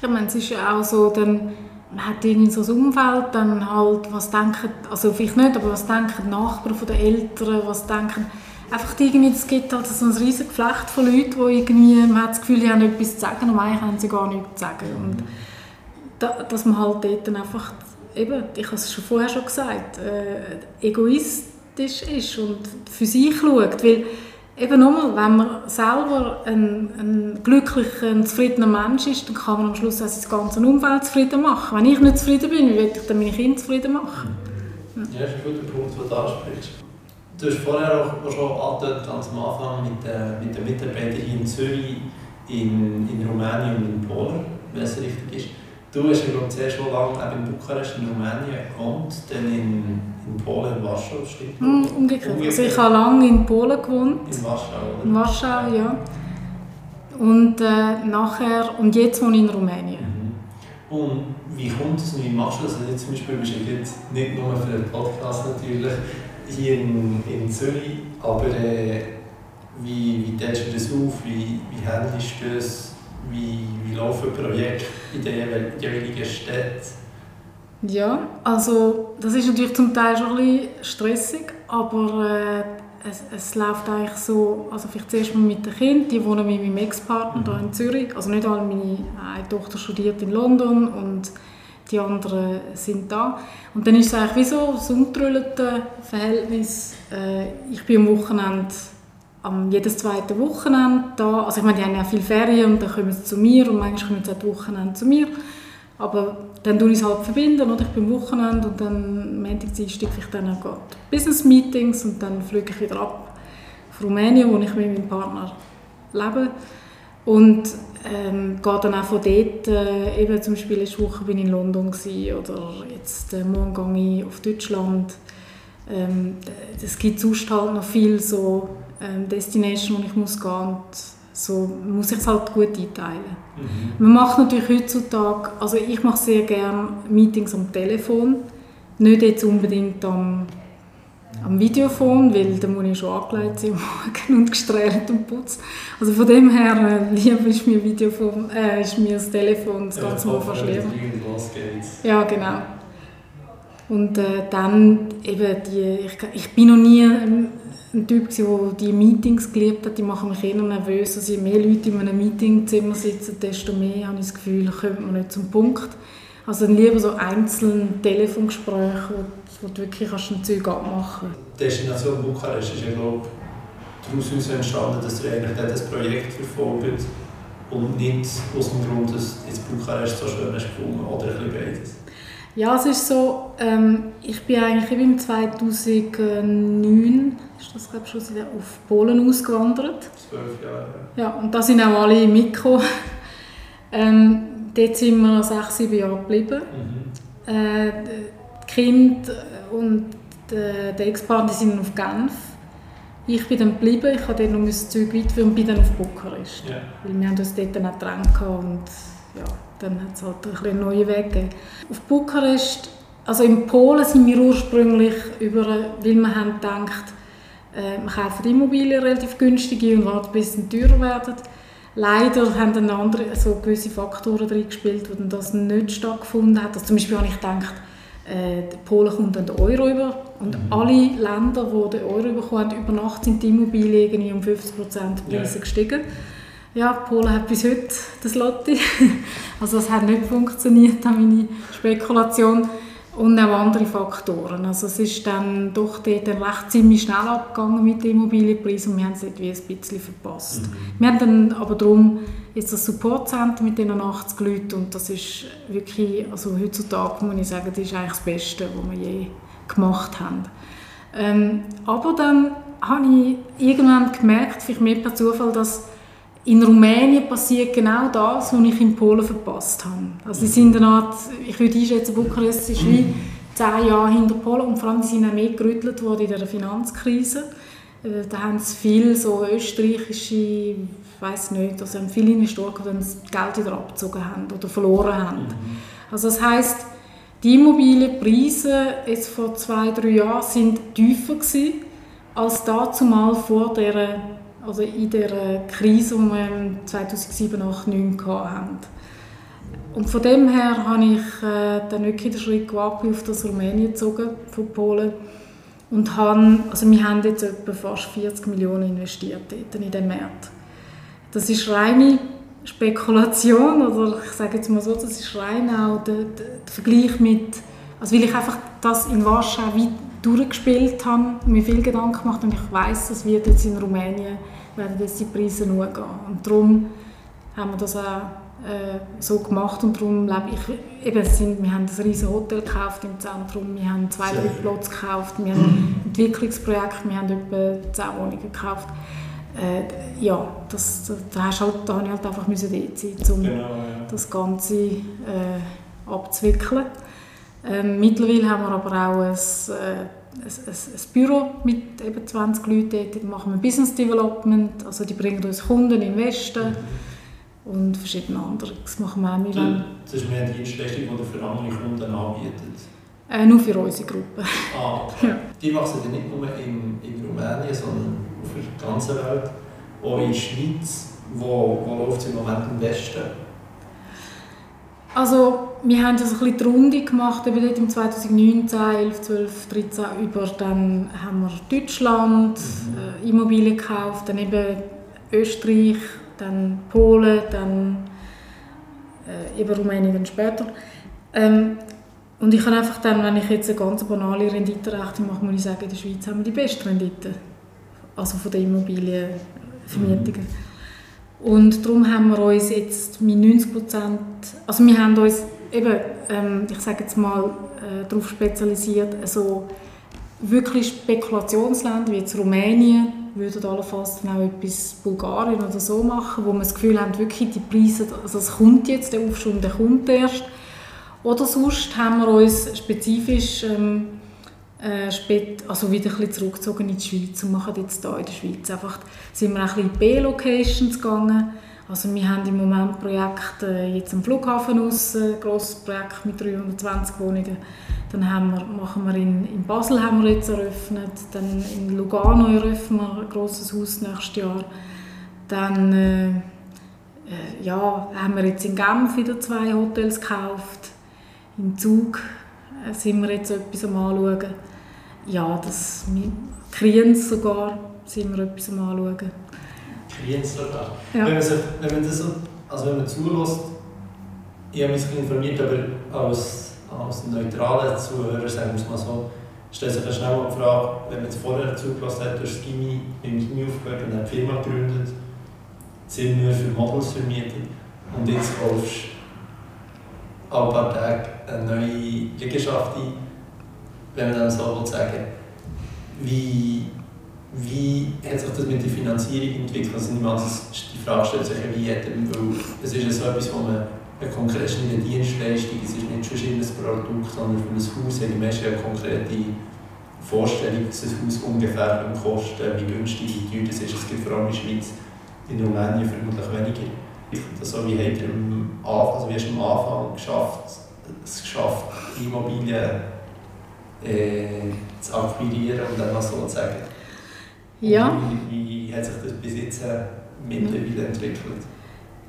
Ja, meine, es ist ja auch so, dann, man hat irgendwie so ein Umfeld, dann halt, was denken, also vielleicht nicht, aber was denken die Nachbarn von den Eltern, was denken, einfach irgendwie, es gibt halt so ein riesiges Geflecht von Leuten, die irgendwie, man hat das Gefühl, die haben etwas zu sagen, aber eigentlich haben sie gar nichts zu sagen. Und da, dass man halt dort dann einfach, eben, ich habe es schon vorher schon gesagt, äh, egoistisch ist und für sich schaut, weil eben nochmal, wenn man selber ein, ein glücklicher, ein zufriedener Mensch ist, dann kann man am Schluss auch das ganze Umfeld zufrieden machen. Wenn ich nicht zufrieden bin, wie will ich dann meine Kinder zufrieden machen? Ja, das ist ein guter Punkt, den du ansprichst. Du hast vorher auch schon angedeutet, ganz am Anfang mit, äh, mit den Mitarbeitern in Zürich, in, in Rumänien und in Polen, wenn es richtig ist. Du hast ja, glaube ich, schon lange in Bukarest in Rumänien gewohnt, dann in, in Polen, in Warschau, stimmt? Mm, umgekehrt. Also ich habe lange in Polen gewohnt. In Warschau, oder? In Warschau, ja. Und äh, nachher, und jetzt wohne ich in Rumänien. Mhm. Und wie kommt es und wie machst du das? Also jetzt zum Beispiel bist du jetzt nicht nur für den Podcast natürlich hier in, in Zürich, aber äh, wie, wie teilst du das auf? Wie, wie handelst du das? Wie, wie laufen Projekte in den jeweiligen Städten? Ja, also das ist natürlich zum Teil schon ein bisschen stressig, aber äh, es, es läuft eigentlich so, also vielleicht zuerst mal mit den Kindern, die wohnen mit meinem Ex-Partner hier in Zürich, also nicht alle, meine eine Tochter studiert in London und die anderen sind da. Und dann ist es eigentlich wie so ein umgetrüllte Verhältnis. Äh, ich bin am Wochenende am jedes zweite Wochenende da. Also ich meine, die haben ja viel Ferien und dann kommen sie zu mir und manchmal kommen sie auch Wochenende zu mir. Aber dann tue ich es halt verbinden, oder? ich bin am Wochenende und dann Montag, Dienstag ich dann auch Business Meetings und dann fliege ich wieder ab auf Rumänien, wo ich mit meinem Partner lebe. Und ähm, gehe dann auch von dort, äh, eben zum Beispiel letzte Woche bin ich in London gewesen, oder jetzt äh, morgen gehe ich auf Deutschland. Ähm, es gibt sonst halt noch viel so ähm, Destination, wo ich muss gehen muss. So muss ich es halt gut einteilen. Mhm. Man macht natürlich heutzutage, also ich mache sehr gerne Meetings am Telefon, nicht jetzt unbedingt am, am Videophone, weil da muss ich schon angelegt sein und gestrählt und putzt. Also von dem her äh, lieber ist mir, Videophone, äh, ist mir das Telefon das ganze ja, Mal fast lieber. Ja, genau. Und äh, dann eben die, ich, ich bin noch nie ein Typ, der die Meetings geliebt hat, die machen mich eher nervös. Also je mehr Leute in einem Meetingzimmer sitzen, desto mehr habe ich das Gefühl, kommt man nicht zum Punkt. Also lieber so einzelne Telefongespräche, wo, wo du wirklich kannst ein Zeug abmachen kannst. Die Destination Bukarest ist ja, glaube daraus entstanden, dass ihr eigentlich das Projekt verfolgt und nicht aus dem Grund, dass jetzt Bukarest so schön ist gefunden oder ein bisschen beides. Ja, es ist so, ähm, ich bin eigentlich im 2009 ist das glaube schon auf Polen ausgewandert. Zwölf Jahre. Ja, und da sind auch alle mitgekommen. ähm, dort sind wir sechs, sieben Jahre geblieben. Mhm. Äh, die Kinder und der Ex-Partner sind auf Genf. Ich bin dann geblieben, ich habe dann noch das Zeug weiterführen und bin dann auf Bukarest. Ja. Weil wir haben uns dort dann auch getrennt und ja, dann hat es halt ein bisschen neue Weg gegeben. Auf Bukarest, also in Polen sind wir ursprünglich über, weil wir haben gedacht, äh, man kauft Immobilien relativ günstig und wartet, bis sie teurer werden. Leider haben dann andere, so gewisse Faktoren drin gespielt, wo dann das nicht stattgefunden hat. Also zum Beispiel habe ich gedacht, äh, Polen kommt dann den Euro über und mhm. alle Länder, die den Euro bekommen über Nacht sind die Immobilien um 50 Prozent Preise yeah. gestiegen. Ja, Polen hat bis heute das Lotti. also es hat nicht funktioniert, meine Spekulation. Und auch andere Faktoren. Also es ist dann doch dort recht ziemlich schnell abgegangen mit den Immobilienpreisen und wir haben es irgendwie ein bisschen verpasst. Mhm. Wir haben dann aber darum jetzt das Supportcenter mit den 80 Leuten und das ist wirklich, also heutzutage muss ich sagen, das ist eigentlich das Beste, was wir je gemacht haben. Ähm, aber dann habe ich irgendwann gemerkt, vielleicht mehr per Zufall, dass in Rumänien passiert genau das, was ich in Polen verpasst habe. Also sie sind eine Art, ich würde einschätzen, Bukarest ist wie zehn Jahre hinter Polen und vor allem sie sind auch mehr gerüttelt worden in der Finanzkrise. Äh, da haben es viele so österreichische, ich weiß nicht, also haben viele Investoren, die das Geld wieder abgezogen haben oder verloren haben. Mhm. Also das heißt, die Immobilienpreise jetzt vor zwei, drei Jahren sind tiefer gewesen, als dazu mal vor der also in der Krise, die wir 2007, 2008, 2009 hatten. Und von dem her habe ich äh, dann wirklich den Schritt gewagt, auf das Rumänien gezogen, von Polen. Und habe, also wir haben jetzt etwa fast 40 Millionen investiert in den Markt. Das ist reine Spekulation, oder ich sage jetzt mal so, das ist rein auch der, der, Vergleich mit, also weil ich einfach das in Warschau durchgespielt habe, mir viel Gedanken gemacht und ich weiß, es wird jetzt in Rumänien werden jetzt die Preise nur gehen. Und darum haben wir das auch äh, so gemacht und darum lebe ich, eben, sind, wir haben ein riesiges Hotel gekauft im Zentrum, wir haben zwei, drei Plätze gekauft, wir haben ein Entwicklungsprojekt, wir haben etwa zehn Wohnungen gekauft. äh, ja, das, da, hast halt, da habe ich halt einfach müssen dort sein, um genau, ja. das Ganze äh, abzuwickeln. Ähm, mittlerweile haben wir aber auch ein, äh, ein, ein, Büro mit eben 20 Leuten, dort machen wir Business Development, also die bringen uns Kunden im Westen mhm. und verschiedene andere. Das machen wir auch mit. Das ist mehr eine Dienstleistung, die ihr für andere Kunden anbietet? Äh, nur für unsere Gruppe. Ah, okay. Ja. Die machen Sie nicht nur in, in Rumänien, sondern auf der ganzen Welt. Auch in der Schweiz. Wo, wo läuft es im Moment am besten? Also, wir haben das ein bisschen die Runde gemacht, eben dort im 2019, 11, 12, 13 über. Dann haben wir Deutschland mhm. äh, Immobilien gekauft, dann eben Österreich, dann Polen, dann äh, eben Rumänien dann später. Ähm, und ich kann einfach dann, wenn ich jetzt eine ganz banale Renditenrechnung mache, muss ich sagen, in der Schweiz haben wir die beste Rendite. Also von den Immobilienvermietungen. Und darum haben wir uns jetzt mit 90 Prozent, also wir haben uns eben, ähm, ich sage jetzt mal, äh, darauf spezialisiert, also wirklich Spekulationsländer wie jetzt Rumänien, würden allenfalls dann auch etwas Bulgarien oder so machen, wo wir das Gefühl haben, wirklich die Preise, also es kommt jetzt, der Aufschwung, der kommt erst. Oder sonst haben wir uns spezifisch ähm, äh, spät, also wieder ein bisschen zurückgezogen in die Schweiz und machen jetzt hier in der Schweiz einfach, sind wir ein bisschen B-Locations gegangen. Also wir haben im Moment Projekte äh, jetzt am Flughafen aus, ein grosses Projekt mit 320 Wohnungen. Dann haben wir, machen wir in, in Basel haben wir jetzt eröffnet, dann in Lugano eröffnen wir ein grosses Haus nächstes Jahr. Dann äh, äh, ja, haben wir jetzt in Genf wieder zwei Hotels gekauft im Zug äh, sind wir jetzt etwas am anschauen. Ja, das Kriens sogar sind wir etwas am anschauen. Kriens sogar? Ja. Wenn, man sich, wenn man das so, also wenn man zulässt, ich habe mich informiert, aber als, als neutraler Zuhörer, sagen wir es mal so, stellt sich schnell mal die Frage, wenn man es vorher zugelassen hat, durch Gimmi, dem Gimmi aufgehört und eine Firma gegründet, sind wir für Models vermietet und jetzt kaufst alle paar Tage eine neue Liegenschaft ein, wenn man dann so will sagen wie, wie hat sich das mit der Finanzierung entwickelt? Also niemand die Frage stellt sich, wie hat weil es ist ja so etwas, wo man eine konkrete eine Dienstleistung, es ist nicht schon ein Produkt, sondern für ein Haus haben die Menschen eine konkrete Vorstellung, dass ein Haus ungefähr kosten wie günstig, wie teuer das ist. Es gibt vor allem in der Schweiz, in Rumänien vermutlich weniger so wie habt ihr am Anfang, also wie hast du am Anfang geschafft, es geschafft, Immobilien äh, zu akquirieren und dann mal so zu sagen? Ja. Wie, wie, hat sich das bis jetzt mittlerweile entwickelt?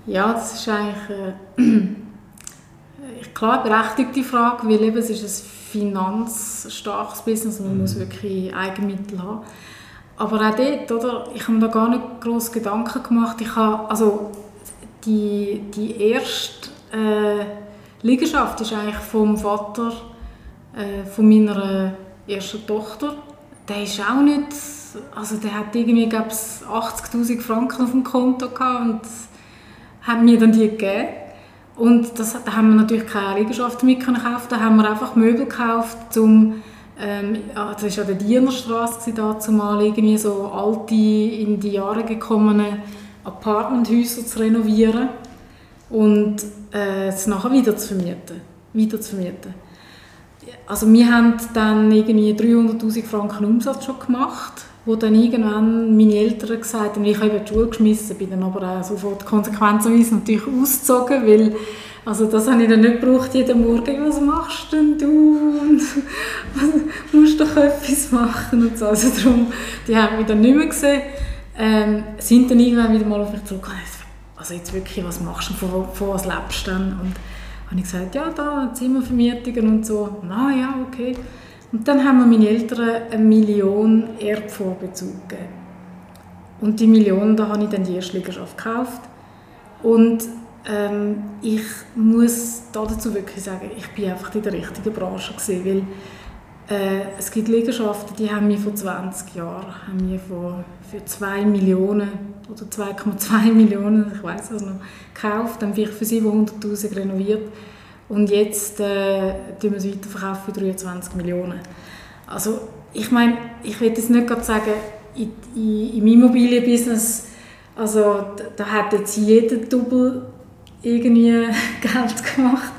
Ja, das ist eigentlich äh, klar berechtigte Frage, weil eben es ist ein finanzstarkes Business und man mhm. muss wirklich Eigenmittel haben. Aber auch dort, oder, ich habe mir da gar nicht groß Gedanken gemacht. Ich habe, also die, die erste äh, Liegenschaft ist eigentlich vom Vater äh, von meiner ersten Tochter. Der ist auch nicht, also der hat irgendwie, glaube 80'000 Franken auf dem Konto gehabt und hat mir dann die gegeben. Und das, da haben wir natürlich keine Liegenschaft mit kaufen, da haben wir einfach Möbel gekauft, um ähm, das war ja der Dienerstraße zumal irgendwie so alte, in die Jahre gekommene Apartmenthäuser zu renovieren und äh, es nachher wieder zu vermieten. Wieder zu vermieten. Also wir haben dann irgendwie 300'000 Franken Umsatz schon gemacht, wo dann irgendwann meine Eltern gesagt haben, ich habe die Schule geschmissen, bin dann aber sofort konsequenterweise natürlich ausgezogen, weil also das habe ich dann nicht gebraucht jeden Morgen, was machst denn du? Und, musst doch etwas machen und so. Also darum, die haben mich dann nicht mehr gesehen ähm, sind dann irgendwann wieder mal auf mich zurückgekommen. Also jetzt wirklich, was machst du, von, von was lebst du dann? Und habe ich gesagt, ja, da Zimmervermietungen und so. Na ja, okay. Und dann haben mir meine Eltern eine Million Erbvorbezug gegeben. Und die Million, da habe ich dann die erste Liegenschaft gekauft. Und ähm, ich muss dazu wirklich sagen, ich bin einfach in der richtigen Branche gewesen, weil äh, es gibt Liegenschaften, die haben wir vor 20 Jahren haben wir vor, für 2 Millionen oder 2,2 Millionen, ich weiß es noch, gekauft, dann vielleicht für 700'000 renoviert und jetzt äh, wir es weiterverkaufen für 23 Millionen. Also ich meine, ich will jetzt nicht gerade sagen, in, in, im Immobilienbusiness, also da, da hat jetzt jeder Double irgendwie Geld gemacht.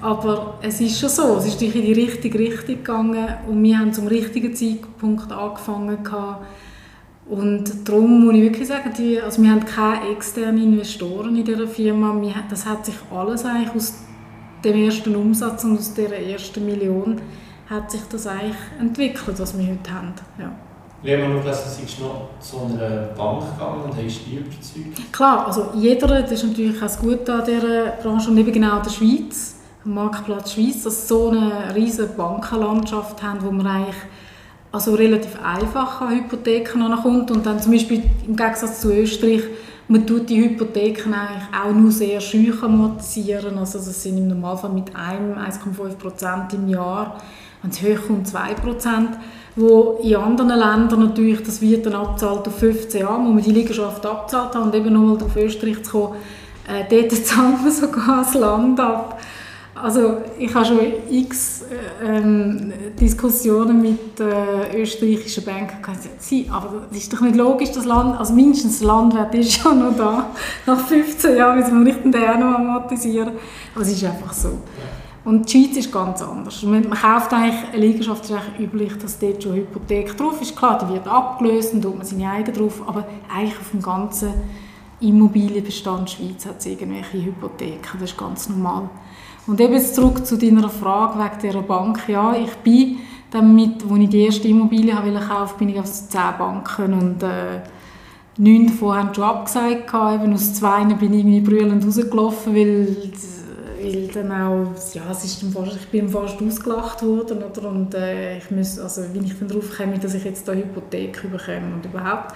Aber es ist schon so, es ist in die richtige Richtung gegangen und wir haben zum richtigen Zeitpunkt angefangen gehabt. Und darum muss ich wirklich sagen, die, also wir haben keine externen Investoren in dieser Firma. Wir, das hat sich alles eigentlich aus dem ersten Umsatz und aus dieser ersten Million hat sich das eigentlich entwickelt, was wir heute haben. Ja. Wir haben noch gelesen, du bist noch zu einer Bank gegangen und hast die überzeugt. Klar, also jeder, das ist natürlich auch das Gute an dieser Branche und eben genau der Schweiz, Marktplatz Schweiz, dass so eine riesige Bankenlandschaft haben, wo man eigentlich also relativ einfach an Hypotheken kommt und dann zum Beispiel im Gegensatz zu Österreich, man tut die Hypotheken eigentlich auch nur sehr scheu amortisieren, also das sind im Normalfall mit einem 1,5 Prozent im Jahr, wenn es hochkommt 2 Prozent wo in anderen Ländern natürlich, das wird dann abzahlt auf 15 Jahre, wo man die Liegenschaft abzahlt hat und eben nochmal auf Österreich zu kommen, äh, dort zahlen wir sogar das Land ab. Also ich habe schon x äh, ähm, Diskussionen mit äh, österreichischen Banken gehabt. Sie, aber das ist doch nicht logisch, das Land, also mindestens der Landwert ist schon noch da. Nach 15 Jahren müssen wir nicht den auch noch amortisieren. Aber es ist einfach so. Und die Schweiz ist ganz anders. Man, kauft eigentlich eine Liegenschaft, ist eigentlich üblich, dass dort schon Hypothek drauf ist. Klar, die wird abgelöst und tut man seine eigene drauf, aber eigentlich auf dem ganzen Immobilienbestand Schweiz hat es irgendwelche Hypotheken, das ist ganz normal. Und eben jetzt zurück zu deiner Frage wegen dieser Bank. Ja, ich bin damit, als ich die erste Immobilie kaufen bin ich auf zehn Banken und äh, neun davon haben schon abgesagt. Eben aus zwei bin ich irgendwie brüllend rausgelaufen, weil weil dann auch, ja, es ist fast, ich bin fast ausgelacht worden, oder? und äh, ich muss, also wie ich dann drauf komme, dass ich jetzt da Hypothek bekomme und überhaupt.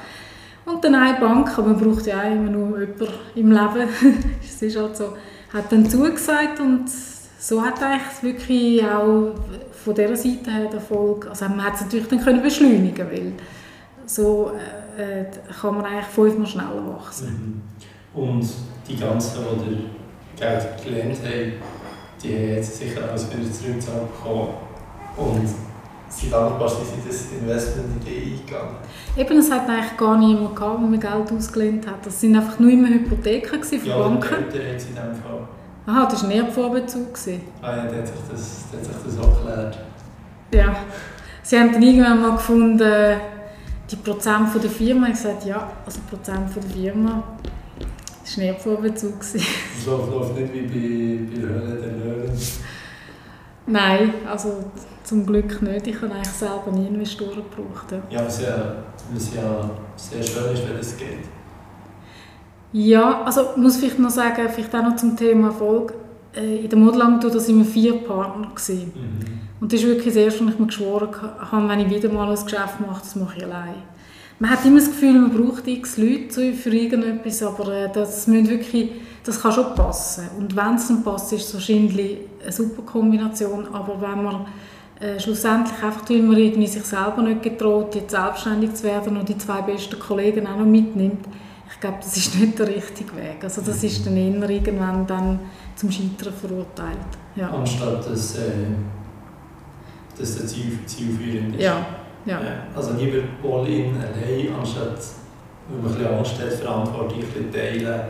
Und dann eine Bank, aber man braucht ja auch immer nur jemanden im Leben, es ist halt so, hat dann zugesagt und so hat eigentlich wirklich auch von dieser Seite her der Erfolg, also man hat es natürlich dann können beschleunigen weil so äh, äh, kann man eigentlich fünfmal schneller wachsen. Mhm. Und die ganzen, die Geld gelernt haben, die haben jetzt sicher alles wieder zurückgezahlt bekommen. Und sie dankbar sind sie das Investment in die eingegangen. Eben, es hat eigentlich gar niemand gehabt, der mir Geld ausgelehnt hat. Das sind einfach nur immer Hypotheken von ja, Banken. Ja, die haben sie in dem Fall. Aha, das war ein Erbvorbezug. Ah ja, der hat sich das, der hat sich das auch geklärt. Ja. Sie haben dann irgendwann mal gefunden, die Prozent von der Firma, ich gesagt, ja, also Prozent von der Firma, das war ein Erbvorbezug. Das läuft nicht wie bei, bei Höhle der Löwen? Nein, also zum Glück nicht. Ich habe eigentlich selber nie Investoren gebraucht. Ja, ja was ja, was ja sehr schön ist, wenn es geht. Ja, also muss vielleicht noch sagen, vielleicht auch noch zum Thema Erfolg. Äh, in der Modelagentur waren wir vier Partner. Mhm. Und das ist wirklich das erste, was ich mir geschworen habe, wenn ich wieder mal ein Geschäft mache, das mache ich allein. Man hat immer das Gefühl, man braucht x Leute für irgendetwas, aber äh, das, wirklich, das kann schon passen. Und wenn es dann passt, ist es wahrscheinlich eine super Kombination, aber wenn man äh, schlussendlich einfach, weil man irgendwie sich selber nicht getraut, jetzt selbstständig zu werden und die zwei besten Kollegen auch noch mitnimmt, ich glaube, das ist nicht der richtige Weg. Also das ist dann eher irgendwann dann zum Scheitern verurteilt. Ja. Anstatt dass, äh, dass der Ziel, zielführend ist. Ja. Ja. Also lieber all-in allein, anstatt, wenn man ein bisschen Angst hat, Verantwortung ein bisschen teilen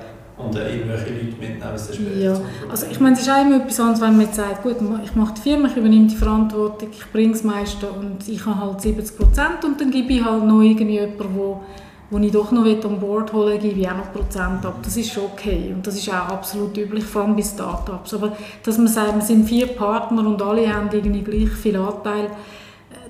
und dann irgendwelche Leute mitnehmen der Spiel. Ja, also ich meine, es ist auch immer etwas anderes, wenn man jetzt sagt, gut, ich mache die Firma, ich übernehme die Verantwortung, ich bringe das meiste und ich habe halt 70 Prozent und dann gebe ich halt noch irgendwie jemanden, wo, wo ich doch noch an Bord holen gebe ich auch noch Prozent ab. Das ist schon okay und das ist auch absolut üblich, vor allem bei Startups. Aber dass man sagt, wir sind vier Partner und alle haben irgendwie gleich viel Anteil,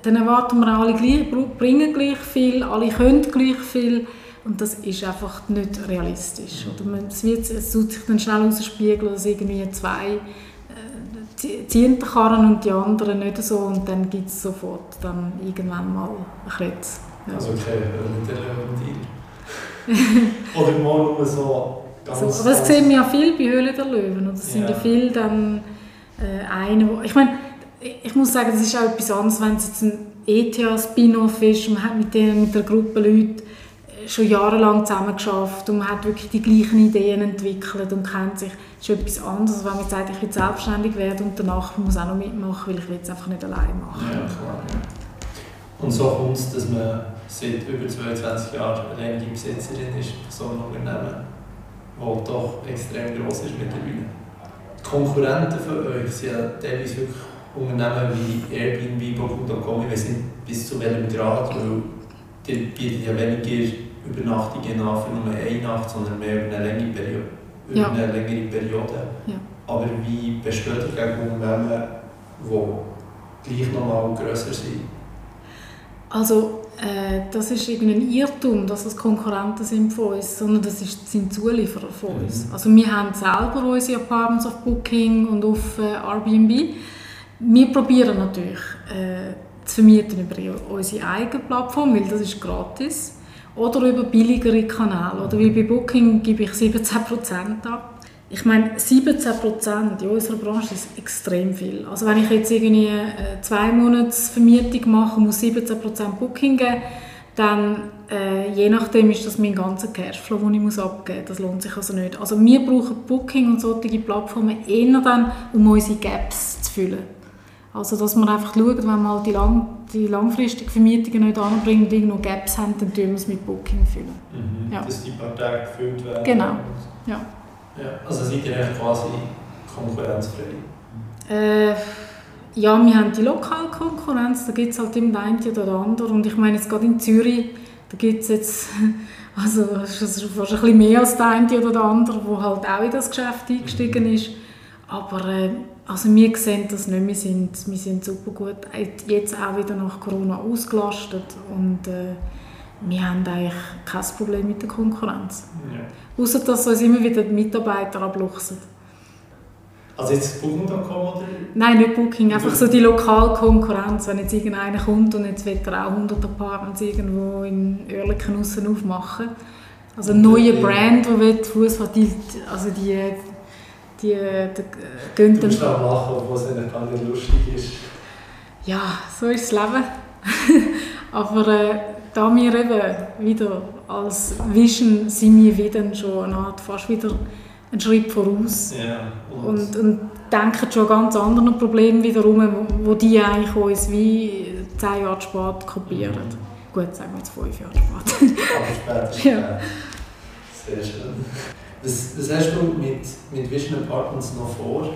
dann erwarten wir alle gleich, bringen gleich viel, alle können gleich viel und das ist einfach nicht realistisch. Oder man, es, wird, es tut sich dann schnell ausspiegeln, dass irgendwie zwei äh, ziehen die Karren und die anderen nicht so und dann gibt es sofort dann irgendwann mal ein Kretz. Ja. Also kein Höhle Oder mal nur so ganz... So, aber das sehen wir ja viel bei Höhle der Löwen. Und das sind ja, ja viele dann äh, eine, ich meine, ich muss sagen, das ist auch etwas anderes, wenn es jetzt ein ETH-Spin-Off ist und man hat mit, denen, mit einer Gruppe Leute schon jahrelang zusammengearbeitet und man hat wirklich die gleichen Ideen entwickelt und kennt sich. Das ist etwas anderes, wenn man sagt, ich will selbstständig werden und danach muss auch noch mitmachen, weil ich will es einfach nicht allein machen. Ja, klar. Und so kommt es, dass man seit über 22 Jahren alleinige Besitzerin ist von so einem Unternehmen, das doch extrem gross ist mittlerweile. Die Konkurrenten von euch sind ja teilweise wirklich Unternehmen wie Airbnb, Booking.com, ich weiß nicht bis zu welchem Grad, weil die bieten ja weniger Übernachtungen für nur eine Nacht, sondern mehr über eine längere Periode. Über Ja. eine längere Periode. Ja. Aber wie besteht ihr gegen Unternehmen, die gleich nochmal grösser sind? Also äh, das ist irgendein Irrtum, dass es Konkurrenten sind von uns, sondern das ist, sind Zulieferer von uns. Mhm. Also wir haben selber unsere Apartments auf Booking und auf äh, Airbnb. Wir probieren natürlich äh, zu vermieten über unsere eigene Plattform, weil das ist gratis. Oder über billigere Kanäle. Oder wie bei Booking gebe ich 17% ab. Ich meine, 17% in unserer Branche ist extrem viel. Also wenn ich jetzt irgendwie eine zwei Monats Vermietung mache, muss 17% Booking geben, dann äh, je nachdem ist das mein ganzer Cashflow, den ich muss abgeben muss. Das lohnt sich also nicht. Also wir brauchen Booking und solche Plattformen eher dann, um unsere Gaps zu füllen. Also dass wir einfach schauen, wenn wir halt die, lang, die langfristigen Vermietungen nicht anbringen und irgendwo Gaps haben, dann tun wir es mit Booking füllen. Mhm. Ja. Dass die paar Tage gefüllt werden. Genau. Ja. ja. Also seid ihr eigentlich quasi konkurrenzfrei? Äh, ja, wir haben die Lokalkonkurrenz, da gibt es halt immer den einen oder anderen. Und ich meine, jetzt gerade in Zürich, da gibt es jetzt, also es ist fast ein bisschen mehr als der eine oder der andere, der halt auch in das Geschäft eingestiegen ist. Aber äh, also wir sehen das nicht, wir sind, wir sind super gut, jetzt auch wieder nach Corona ausgelastet und äh, wir haben eigentlich kein Problem mit der Konkurrenz. Ja. Außer dass uns immer wieder die Mitarbeiter abluchsen. Also jetzt Booking.com oder? Nein, nicht Booking, einfach so die Lokalkonkurrenz. Wenn jetzt irgendeiner kommt und jetzt will er auch 100 Apartments irgendwo in Oerlikon aufmachen. Also ein neuer Brand, der will Fußball, die, also die, die, die gehen Du musst auch lachen, obwohl es nicht lustig ist. Ja, so ist das Leben. Aber äh, da wir eben wieder als Vision sind wir wieder schon Art, fast wieder einen Schritt voraus. Ja. Und, und denken schon an ganz andere Probleme wiederum, wo, die eigentlich uns wie zehn Jahre spät kopieren. Gut, sagen wir jetzt fünf Jahre spät. Aber später ja. Sehr schön. Was, was hast du mit, mit Vision Apartments noch vor?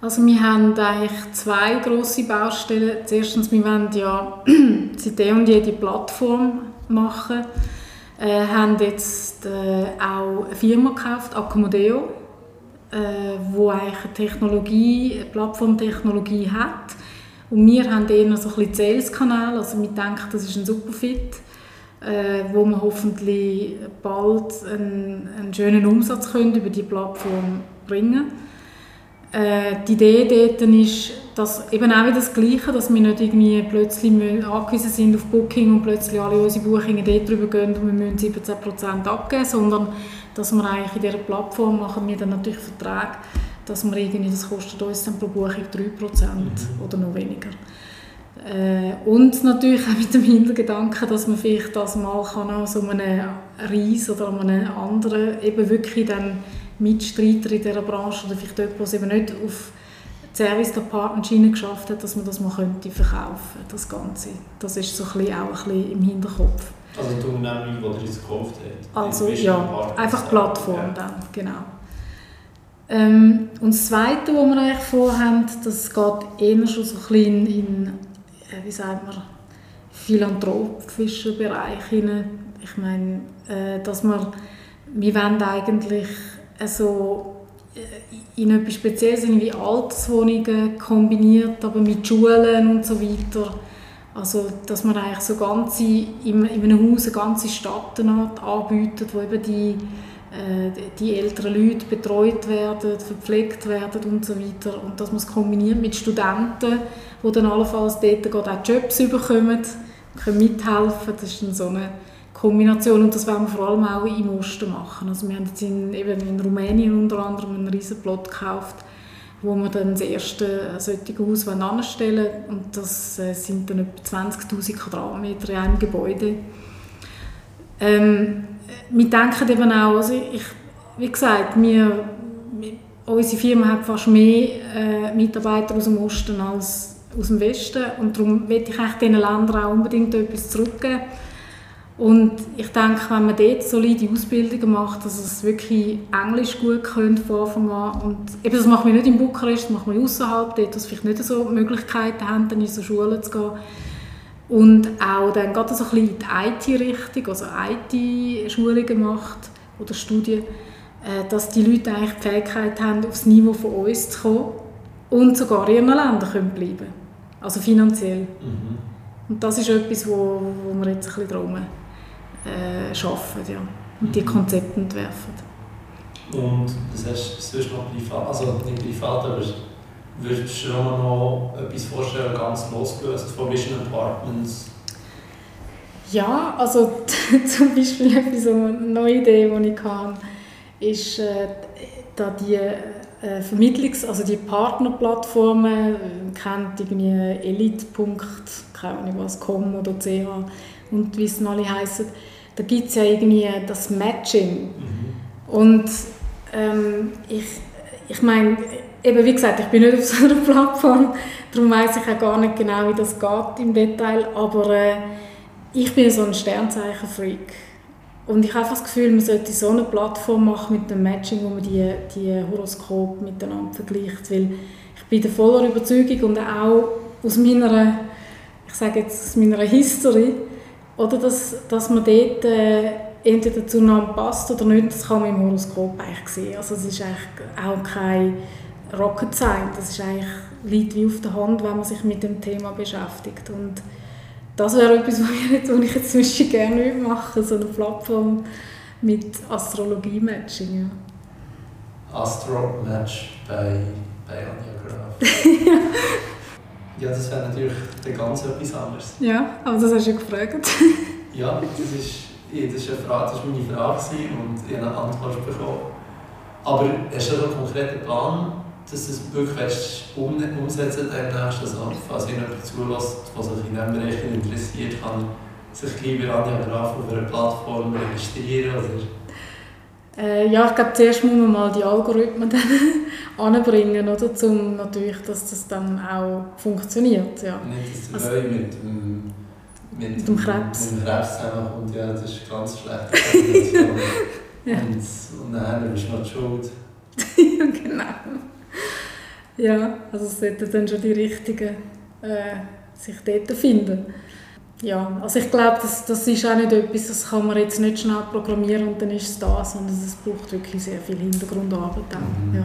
Also wir haben eigentlich zwei grosse Baustellen. Erstens, wir wollen ja seit eh und je die Plattform machen. Äh, haben jetzt äh, auch eine Firma gekauft, Accomodeo, äh, wo eigentlich eine Technologie, eine Plattformtechnologie hat. Und wir haben eher so ein bisschen Sales-Kanal, also wir denken, das ist ein Superfit, äh, wo wir hoffentlich bald einen, einen schönen Umsatz können über die Plattform bringen äh, die Idee dort ist, dass eben auch wieder das Gleiche, dass wir nicht irgendwie plötzlich angewiesen sind auf Booking und plötzlich alle unsere Buchungen dort drüber gehen und wir müssen 17% abgeben, sondern dass wir eigentlich in dieser Plattform machen wir dann natürlich Verträge, dass wir irgendwie, das kostet uns dann pro Buchung 3% oder noch weniger. Äh, und natürlich auch mit dem Hintergedanken, dass man vielleicht das mal kann an so einem Reis oder an einem anderen eben wirklich dann Mitstreiter in dieser Branche oder vielleicht jemand, der eben nicht auf die Service Department Schiene geschafft hat, dass man das mal könnte verkaufen das Ganze. Das ist so ein bisschen, auch ein bisschen im Hinterkopf. Also die Unternehmung, die jetzt gekauft habt? Also ja, Apartments einfach. Plattform Ja. dann, genau. Ähm, und das Zweite, was wir eigentlich vorhaben, das geht eher schon so ein bisschen in, wie sagt man, philanthropischen Bereich hinein. Ich meine, äh, dass wir, wir wollen eigentlich also in etwas Spezielles, wie Alterswohnungen kombiniert, aber mit Schulen und so weiter. Also, dass man eigentlich so ganze, in, in einem Haus eine ganze Stadt anbietet, wo eben die, äh, die älteren Leute betreut werden, verpflegt werden und so weiter. Und dass man es kombiniert mit Studenten, die dann allenfalls dort auch Jobs bekommen, können mithelfen. Das ist dann so eine Kombination und das wollen wir vor allem auch im Osten machen. Also wir haben jetzt in, eben in Rumänien unter anderem einen riesen Plot gekauft, wo wir dann das erste solche Haus anstellen. Und das äh, sind dann etwa 20'000 Quadratmeter in einem Gebäude. Ähm, wir denken eben auch, also ich, wie gesagt, wir, unsere Firma hat fast mehr äh, Mitarbeiter aus dem Osten als aus dem Westen und darum möchte ich eigentlich diesen Ländern auch unbedingt etwas zurückgeben. Und ich denke, wenn man dort solide Ausbildungen macht, dass es wirklich Englisch gut können von Anfang an. Und eben, das machen wir nicht in Bukarest, das machen wir außerhalb, dort, dass vielleicht nicht so Möglichkeiten haben, dann in so Schulen zu gehen. Und auch dann geht es so ein bisschen in die IT-Richtung, also IT-Schulungen macht oder Studien, äh, dass die Leute eigentlich die Fähigkeit haben, aufs Niveau von uns zu kommen und sogar in ihren Ländern können bleiben Also finanziell. Mhm. Und das ist etwas, wo, wo wir jetzt ein bisschen drum äh, arbeiten ja, und die mhm. Konzepte entwerfen. Und das heißt, sonst noch privat, also nicht privat, aber würdest du dir noch etwas vorstellen, ganz losgelöst von Vision Apartments? Ja, also zum Beispiel etwas, eine neue Idee, die ich hatte, ist, äh, da die äh, Vermittlungs-, also die Partnerplattformen, äh, kennt irgendwie Elite. keine Ahnung was, com oder ch und wie es alle heißen, da gibt es ja irgendwie das Matching. Mhm. Und ähm, ich, ich meine, eben wie gesagt, ich bin nicht auf so einer Plattform, darum weiß ich auch gar nicht genau, wie das geht im Detail, aber äh, ich bin so ein Sternzeichen-Freak. Und ich habe einfach das Gefühl, man sollte so eine Plattform machen mit dem Matching, wo man die, die Horoskope miteinander vergleicht, weil ich bin der voller Überzeugung und auch aus meiner, ich sage jetzt aus meiner History, oder dass, dass man dort äh, entweder zueinander passt oder nicht, das kann man im Horoskop eigentlich sehen. Also es ist eigentlich auch kein Rocket Science, das ist eigentlich, liegt wie auf der Hand, wenn man sich mit dem Thema beschäftigt. Und das wäre etwas, was ich jetzt zwischen gerne machen so eine Plattform mit Astrologie-Matching. Ja. Astro-Match bei, bei Anja Graf. ja, das wäre natürlich ganz etwas anderes. Ja, aber das hast du ja gefragt. ja, das ist, das ist, eine Frage, das war meine Frage und ich habe eine Antwort bekommen. Aber hast du einen konkreten Plan, dass du es wirklich um, umsetzen demnächst? Also, falls jemand zulässt, was sich in diesem Bereich interessiert, kann sich gleich bei Anja Graf auf einer Plattform registrieren? Oder? Äh, ja, ich glaube, zuerst muss man mal die Algorithmen dann anbringen, oder? Um natürlich, dass das dann auch funktioniert. Ja. Nicht, dass also, mit dem, mit, mit dem Krebs. Mit dem Krebs zusammenkommt, ja, das ist ganz schlechte ja. Und, und dann bist du noch schuld. ja, genau. Ja, also es sollten dann schon die Richtigen äh, sich dort finden. Ja, also ich glaube, das, das ist auch nicht etwas, das kann man jetzt nicht schnell programmieren und dann ist es da, sondern es braucht wirklich sehr viel Hintergrundarbeit auch. Mhm. Ja.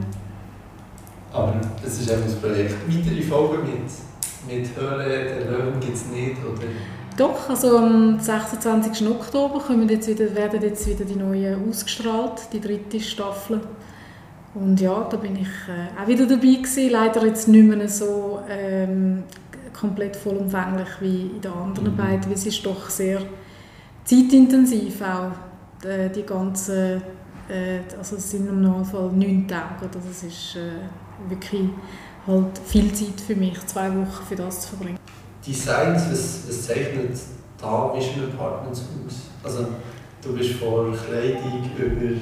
Aber das ist einfach das Projekt. Weitere Folgen mit, mit Höhle der Löwen gibt es nicht, oder? Doch, also am 26. Oktober jetzt wieder, werden jetzt wieder die neuen ausgestrahlt, die dritte Staffel. Und ja, da bin ich äh, auch wieder dabei gewesen. Leider jetzt nicht mehr so ähm, komplett vollumfänglich wie in den anderen mhm. beiden, weil es ist doch sehr zeitintensiv auch, die, äh, die ganzen, äh, also es sind im Normalfall neun Tage, oder das ist äh, wirklich halt viel Zeit für mich, zwei Wochen für das zu verbringen. Designs, was, was zeichnet da Vision Apartments aus? Also du bist von Kleidung über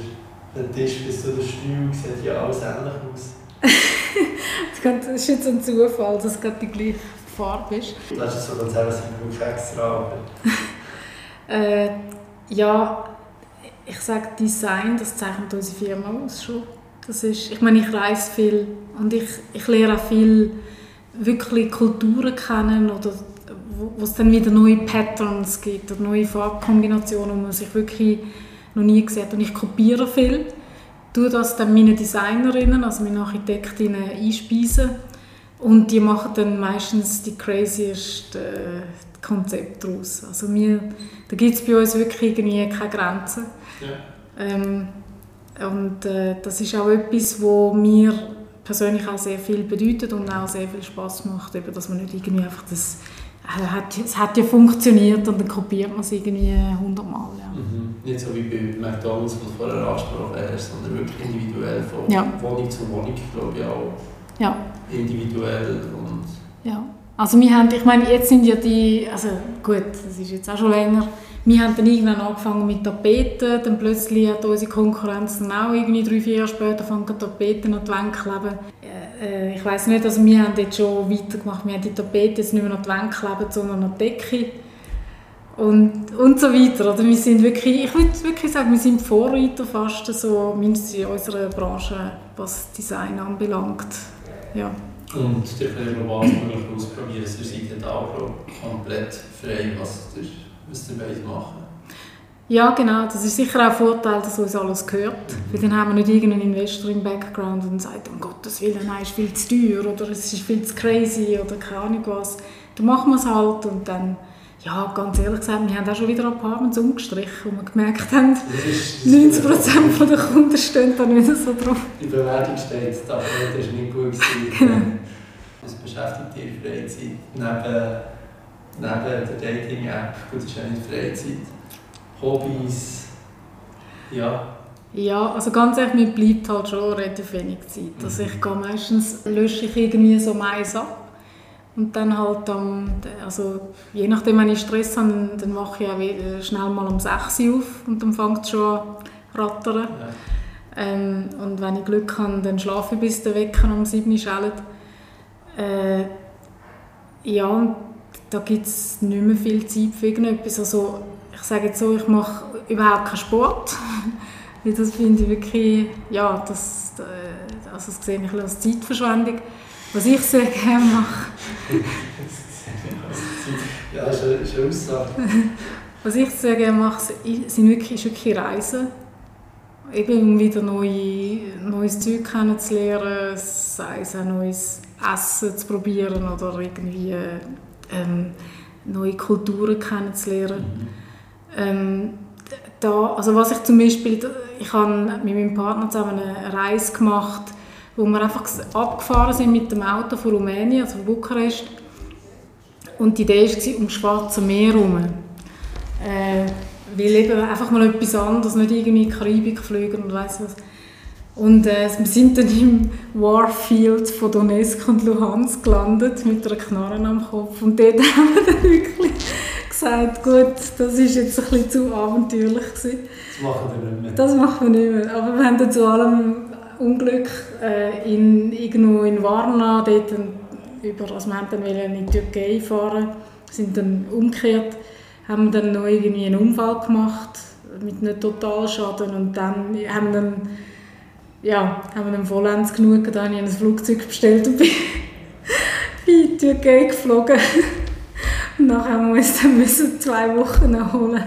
der Tisch bis zu der Stuhl sieht ja alles ähnlich aus. das ist jetzt ein Zufall, dass es gerade die gleiche Farbe ist. Du hast es so ganz selber wirklich extra, aber... äh, ja, ich sage Design, das zeichnet unsere Firma aus schon. Das ist, ich meine, ich reise viel und ich, ich lerne auch viel wirklich Kulturen kennen oder wo es dann wieder neue Patterns gibt oder neue Farbkombinationen, wo man sich wirklich noch nie gesehen Und ich kopiere viel, tue das dann meinen Designerinnen, also meinen Architektinnen einspeisen und die machen dann meistens die craziesten äh, Konzepte daraus. Also wir, da gibt es bei uns wirklich irgendwie keine Grenzen. Ja. Ähm, und äh, das ist auch etwas, wo mir persönlich auch sehr viel bedeutet und auch sehr viel Spaß macht, eben, dass man nicht irgendwie einfach das hat, es hat ja funktioniert und dann kopiert man es irgendwie hundertmal. Ja. Mhm. Nicht so wie bei McDonalds, was vorher angesprochen hast, sondern wirklich individuell von ja. Wohnung zu Wohnung, glaube ich auch. Ja. Individuell und... Ja. Also wir haben, ich meine, jetzt sind ja die, also gut, das ist jetzt auch schon länger, wir haben dann irgendwann angefangen mit Tapeten, dann plötzlich hat unsere Konkurrenz dann auch irgendwie drei, vier Jahre später fangen Tapeten an die Wände kleben. Äh, ich weiß nicht, also wir haben jetzt schon weitergemacht, wir haben die Tapeten jetzt nicht mehr an die Wände kleben, sondern an die Decke und, und so weiter. Oder wir sind wirklich, ich würde wirklich sagen, wir sind Vorreiter fast so, mindestens in unserer Branche, was Design anbelangt. Ja. Und ihr könnt global ausprobieren, ihr seid auch komplett frei, was ihr was ihr machen ja, genau. Das ist sicher auch ein Vorteil, dass uns alles gehört. Weil dann haben wir nicht irgendeinen Investor im Background und sagt, um Gottes Willen, nein, es ist viel zu teuer oder es ist viel zu crazy oder keine Ahnung was. Dann machen wir es halt und dann, ja, ganz ehrlich gesagt, wir haben auch schon wieder Apartments umgestrichen, wo wir gemerkt haben, das das 90 Prozent der Kunden stehen da nicht so drauf. Die Bewertung steht, da das ist nicht gut gewesen. Genau. Was beschäftigt dich Freizeit neben neben der Dating-App, gut, das ist ja nicht Freizeit, Hobbys, ja. Ja, also ganz ehrlich, mir bleibt halt schon relativ wenig Zeit. Also ich gehe meistens, lösche ich irgendwie so Mais ab und dann halt am, also je nachdem, wenn ich Stress habe, dann, mache ich auch äh, schnell mal um 6 Uhr auf und dann fängt es schon an rattern. Ja. Ähm, und wenn ich Glück habe, dann schlafe ich bis der Wecker um 7 Uhr schellt. Äh, ja, und da gibt es nicht mehr viel Zeit für irgendetwas. Also, sage jetzt so, ich mache überhaupt keinen Sport. Weil das finde ich wirklich, ja, das, äh, also das sehe ich als Zeitverschwendung. Was ich sehr gerne mache. ja, ist eine Aussage. Was ich sehr gerne mache, sind wirklich, wirklich Reisen. Eben um wieder neue, neues Zeug kennenzulernen, sei es auch neues Essen zu probieren oder irgendwie ähm, neue Kulturen kennenzulernen. Mhm. Ähm, da, also was ich zum Beispiel, ich habe mit meinem Partner zusammen eine Reise gemacht, wo wir einfach abgefahren sind mit dem Auto von Rumänien, also von Bukarest. Und die Idee war, um das Schwarze Meer herum. Äh, weil eben einfach mal etwas anderes, nicht irgendwie in die Karibik fliegen und weiss was. Und äh, wir sind dann im Warfield von Donetsk und Luhansk gelandet, mit einer Knarre am Kopf. Und dort haben wir dann wirklich gesagt, gut, das ist jetzt ein bisschen zu abenteuerlich gewesen. Das machen wir nicht mehr. Das machen wir nicht mehr. Aber wir haben dann zu allem Unglück äh, in, irgendwo in Varna, dort über, also wir haben dann in die Türkei fahren, sind dann umgekehrt, haben dann noch irgendwie einen Unfall gemacht mit einem Totalschaden und dann haben dann ja, haben wir dann vollends genug, dann habe ich ein Flugzeug bestellt und bin, bin in die Türkei geflogen. Nachher uns dann müssen zwei Wochen erholen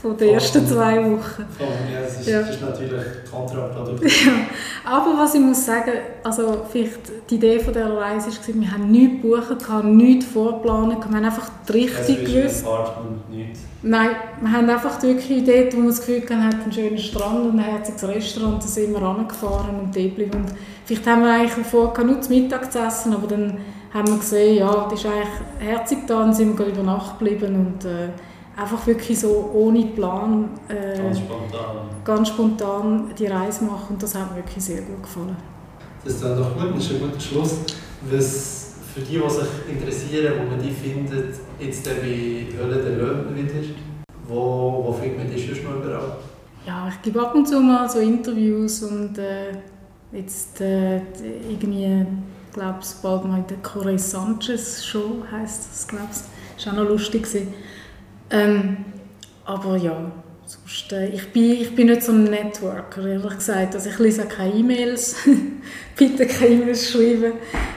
von den ersten zwei Wochen. Ja, das ist, ja. ist natürlich kontraproduktiv. Ja. Aber was ich muss sagen, also vielleicht die Idee von dieser Reise war, wir haben nichts gebucht, nichts vorplanen, wir haben einfach die Richtung also gewusst. Nein, wir haben einfach wirklich dort, wo wir das Gefühl hatten, einen schönen Strand und ein herziges Restaurant, da sind wir angefahren und dort geblieben. Und vielleicht haben wir eigentlich vorher nur zu Mittag zu essen, aber dann haben wir gesehen, ja, das ist eigentlich herzig da, und sind wir über Nacht geblieben und äh, einfach wirklich so ohne Plan äh, ganz, spontan. ganz spontan die Reise machen und das hat mir wirklich sehr gut gefallen. Das ist dann doch gut, das ist ein guter Schluss. Was für die, die sich interessieren, wo man die findet, jetzt bei Höhle der Löwen wieder, wo, wo findet man die sonst noch überall? Ja, ich gebe ab und zu mal so Interviews und äh, jetzt äh, irgendwie, ich glaube bald mal in der Corey Sanchez Show heisst das, glaube ich. War auch noch lustig. Ähm, aber ja, sonst, äh, ich, bin, ich bin nicht so ein Networker, ehrlich gesagt. Also ich lese keine E-Mails. Bitte keine E-Mails schreiben.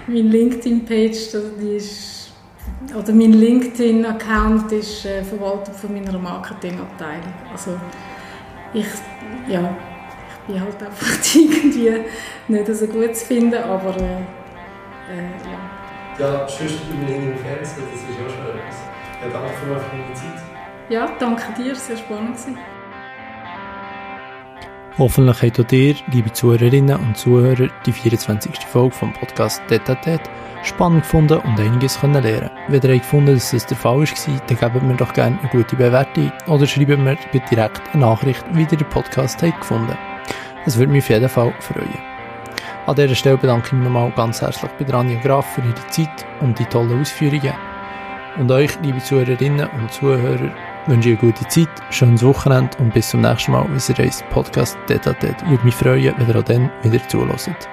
Meine LinkedIn-Page, die ist, oder mein LinkedIn-Account ist äh, verwaltet von meiner Marketingabteilung. Also ich, ja, ich bin halt einfach irgendwie nicht so gut zu finden, aber äh, äh, ja. Ja, sonst im Fernsehen, das ist auch schon etwas. Ja, danke für deine Zeit. Ja, danke dir, sehr spannend gewesen. Hoffentlich habt auch ihr, liebe Zuhörerinnen und Zuhörer, die 24. Folge vom Podcast Detatet spannend gefunden und einiges können lernen. Wenn ihr gefunden dass das der Fall war, dann gebt mir doch gerne eine gute Bewertung oder schreibt mir direkt eine Nachricht, wie ihr den Podcast habt gefunden. Das würde mich auf jeden Fall freuen. An dieser Stelle bedanke ich mich nochmal ganz herzlich bei Rania Graf für ihre Zeit und die tollen Ausführungen. Und euch, liebe Zuhörerinnen und Zuhörer, wünsche ich eine gute Zeit, schönes Wochenende und bis zum nächsten Mal, wenn ihr reist Podcast Detatet. Würde mich freuen, wenn ihr auch dann wieder zulässt.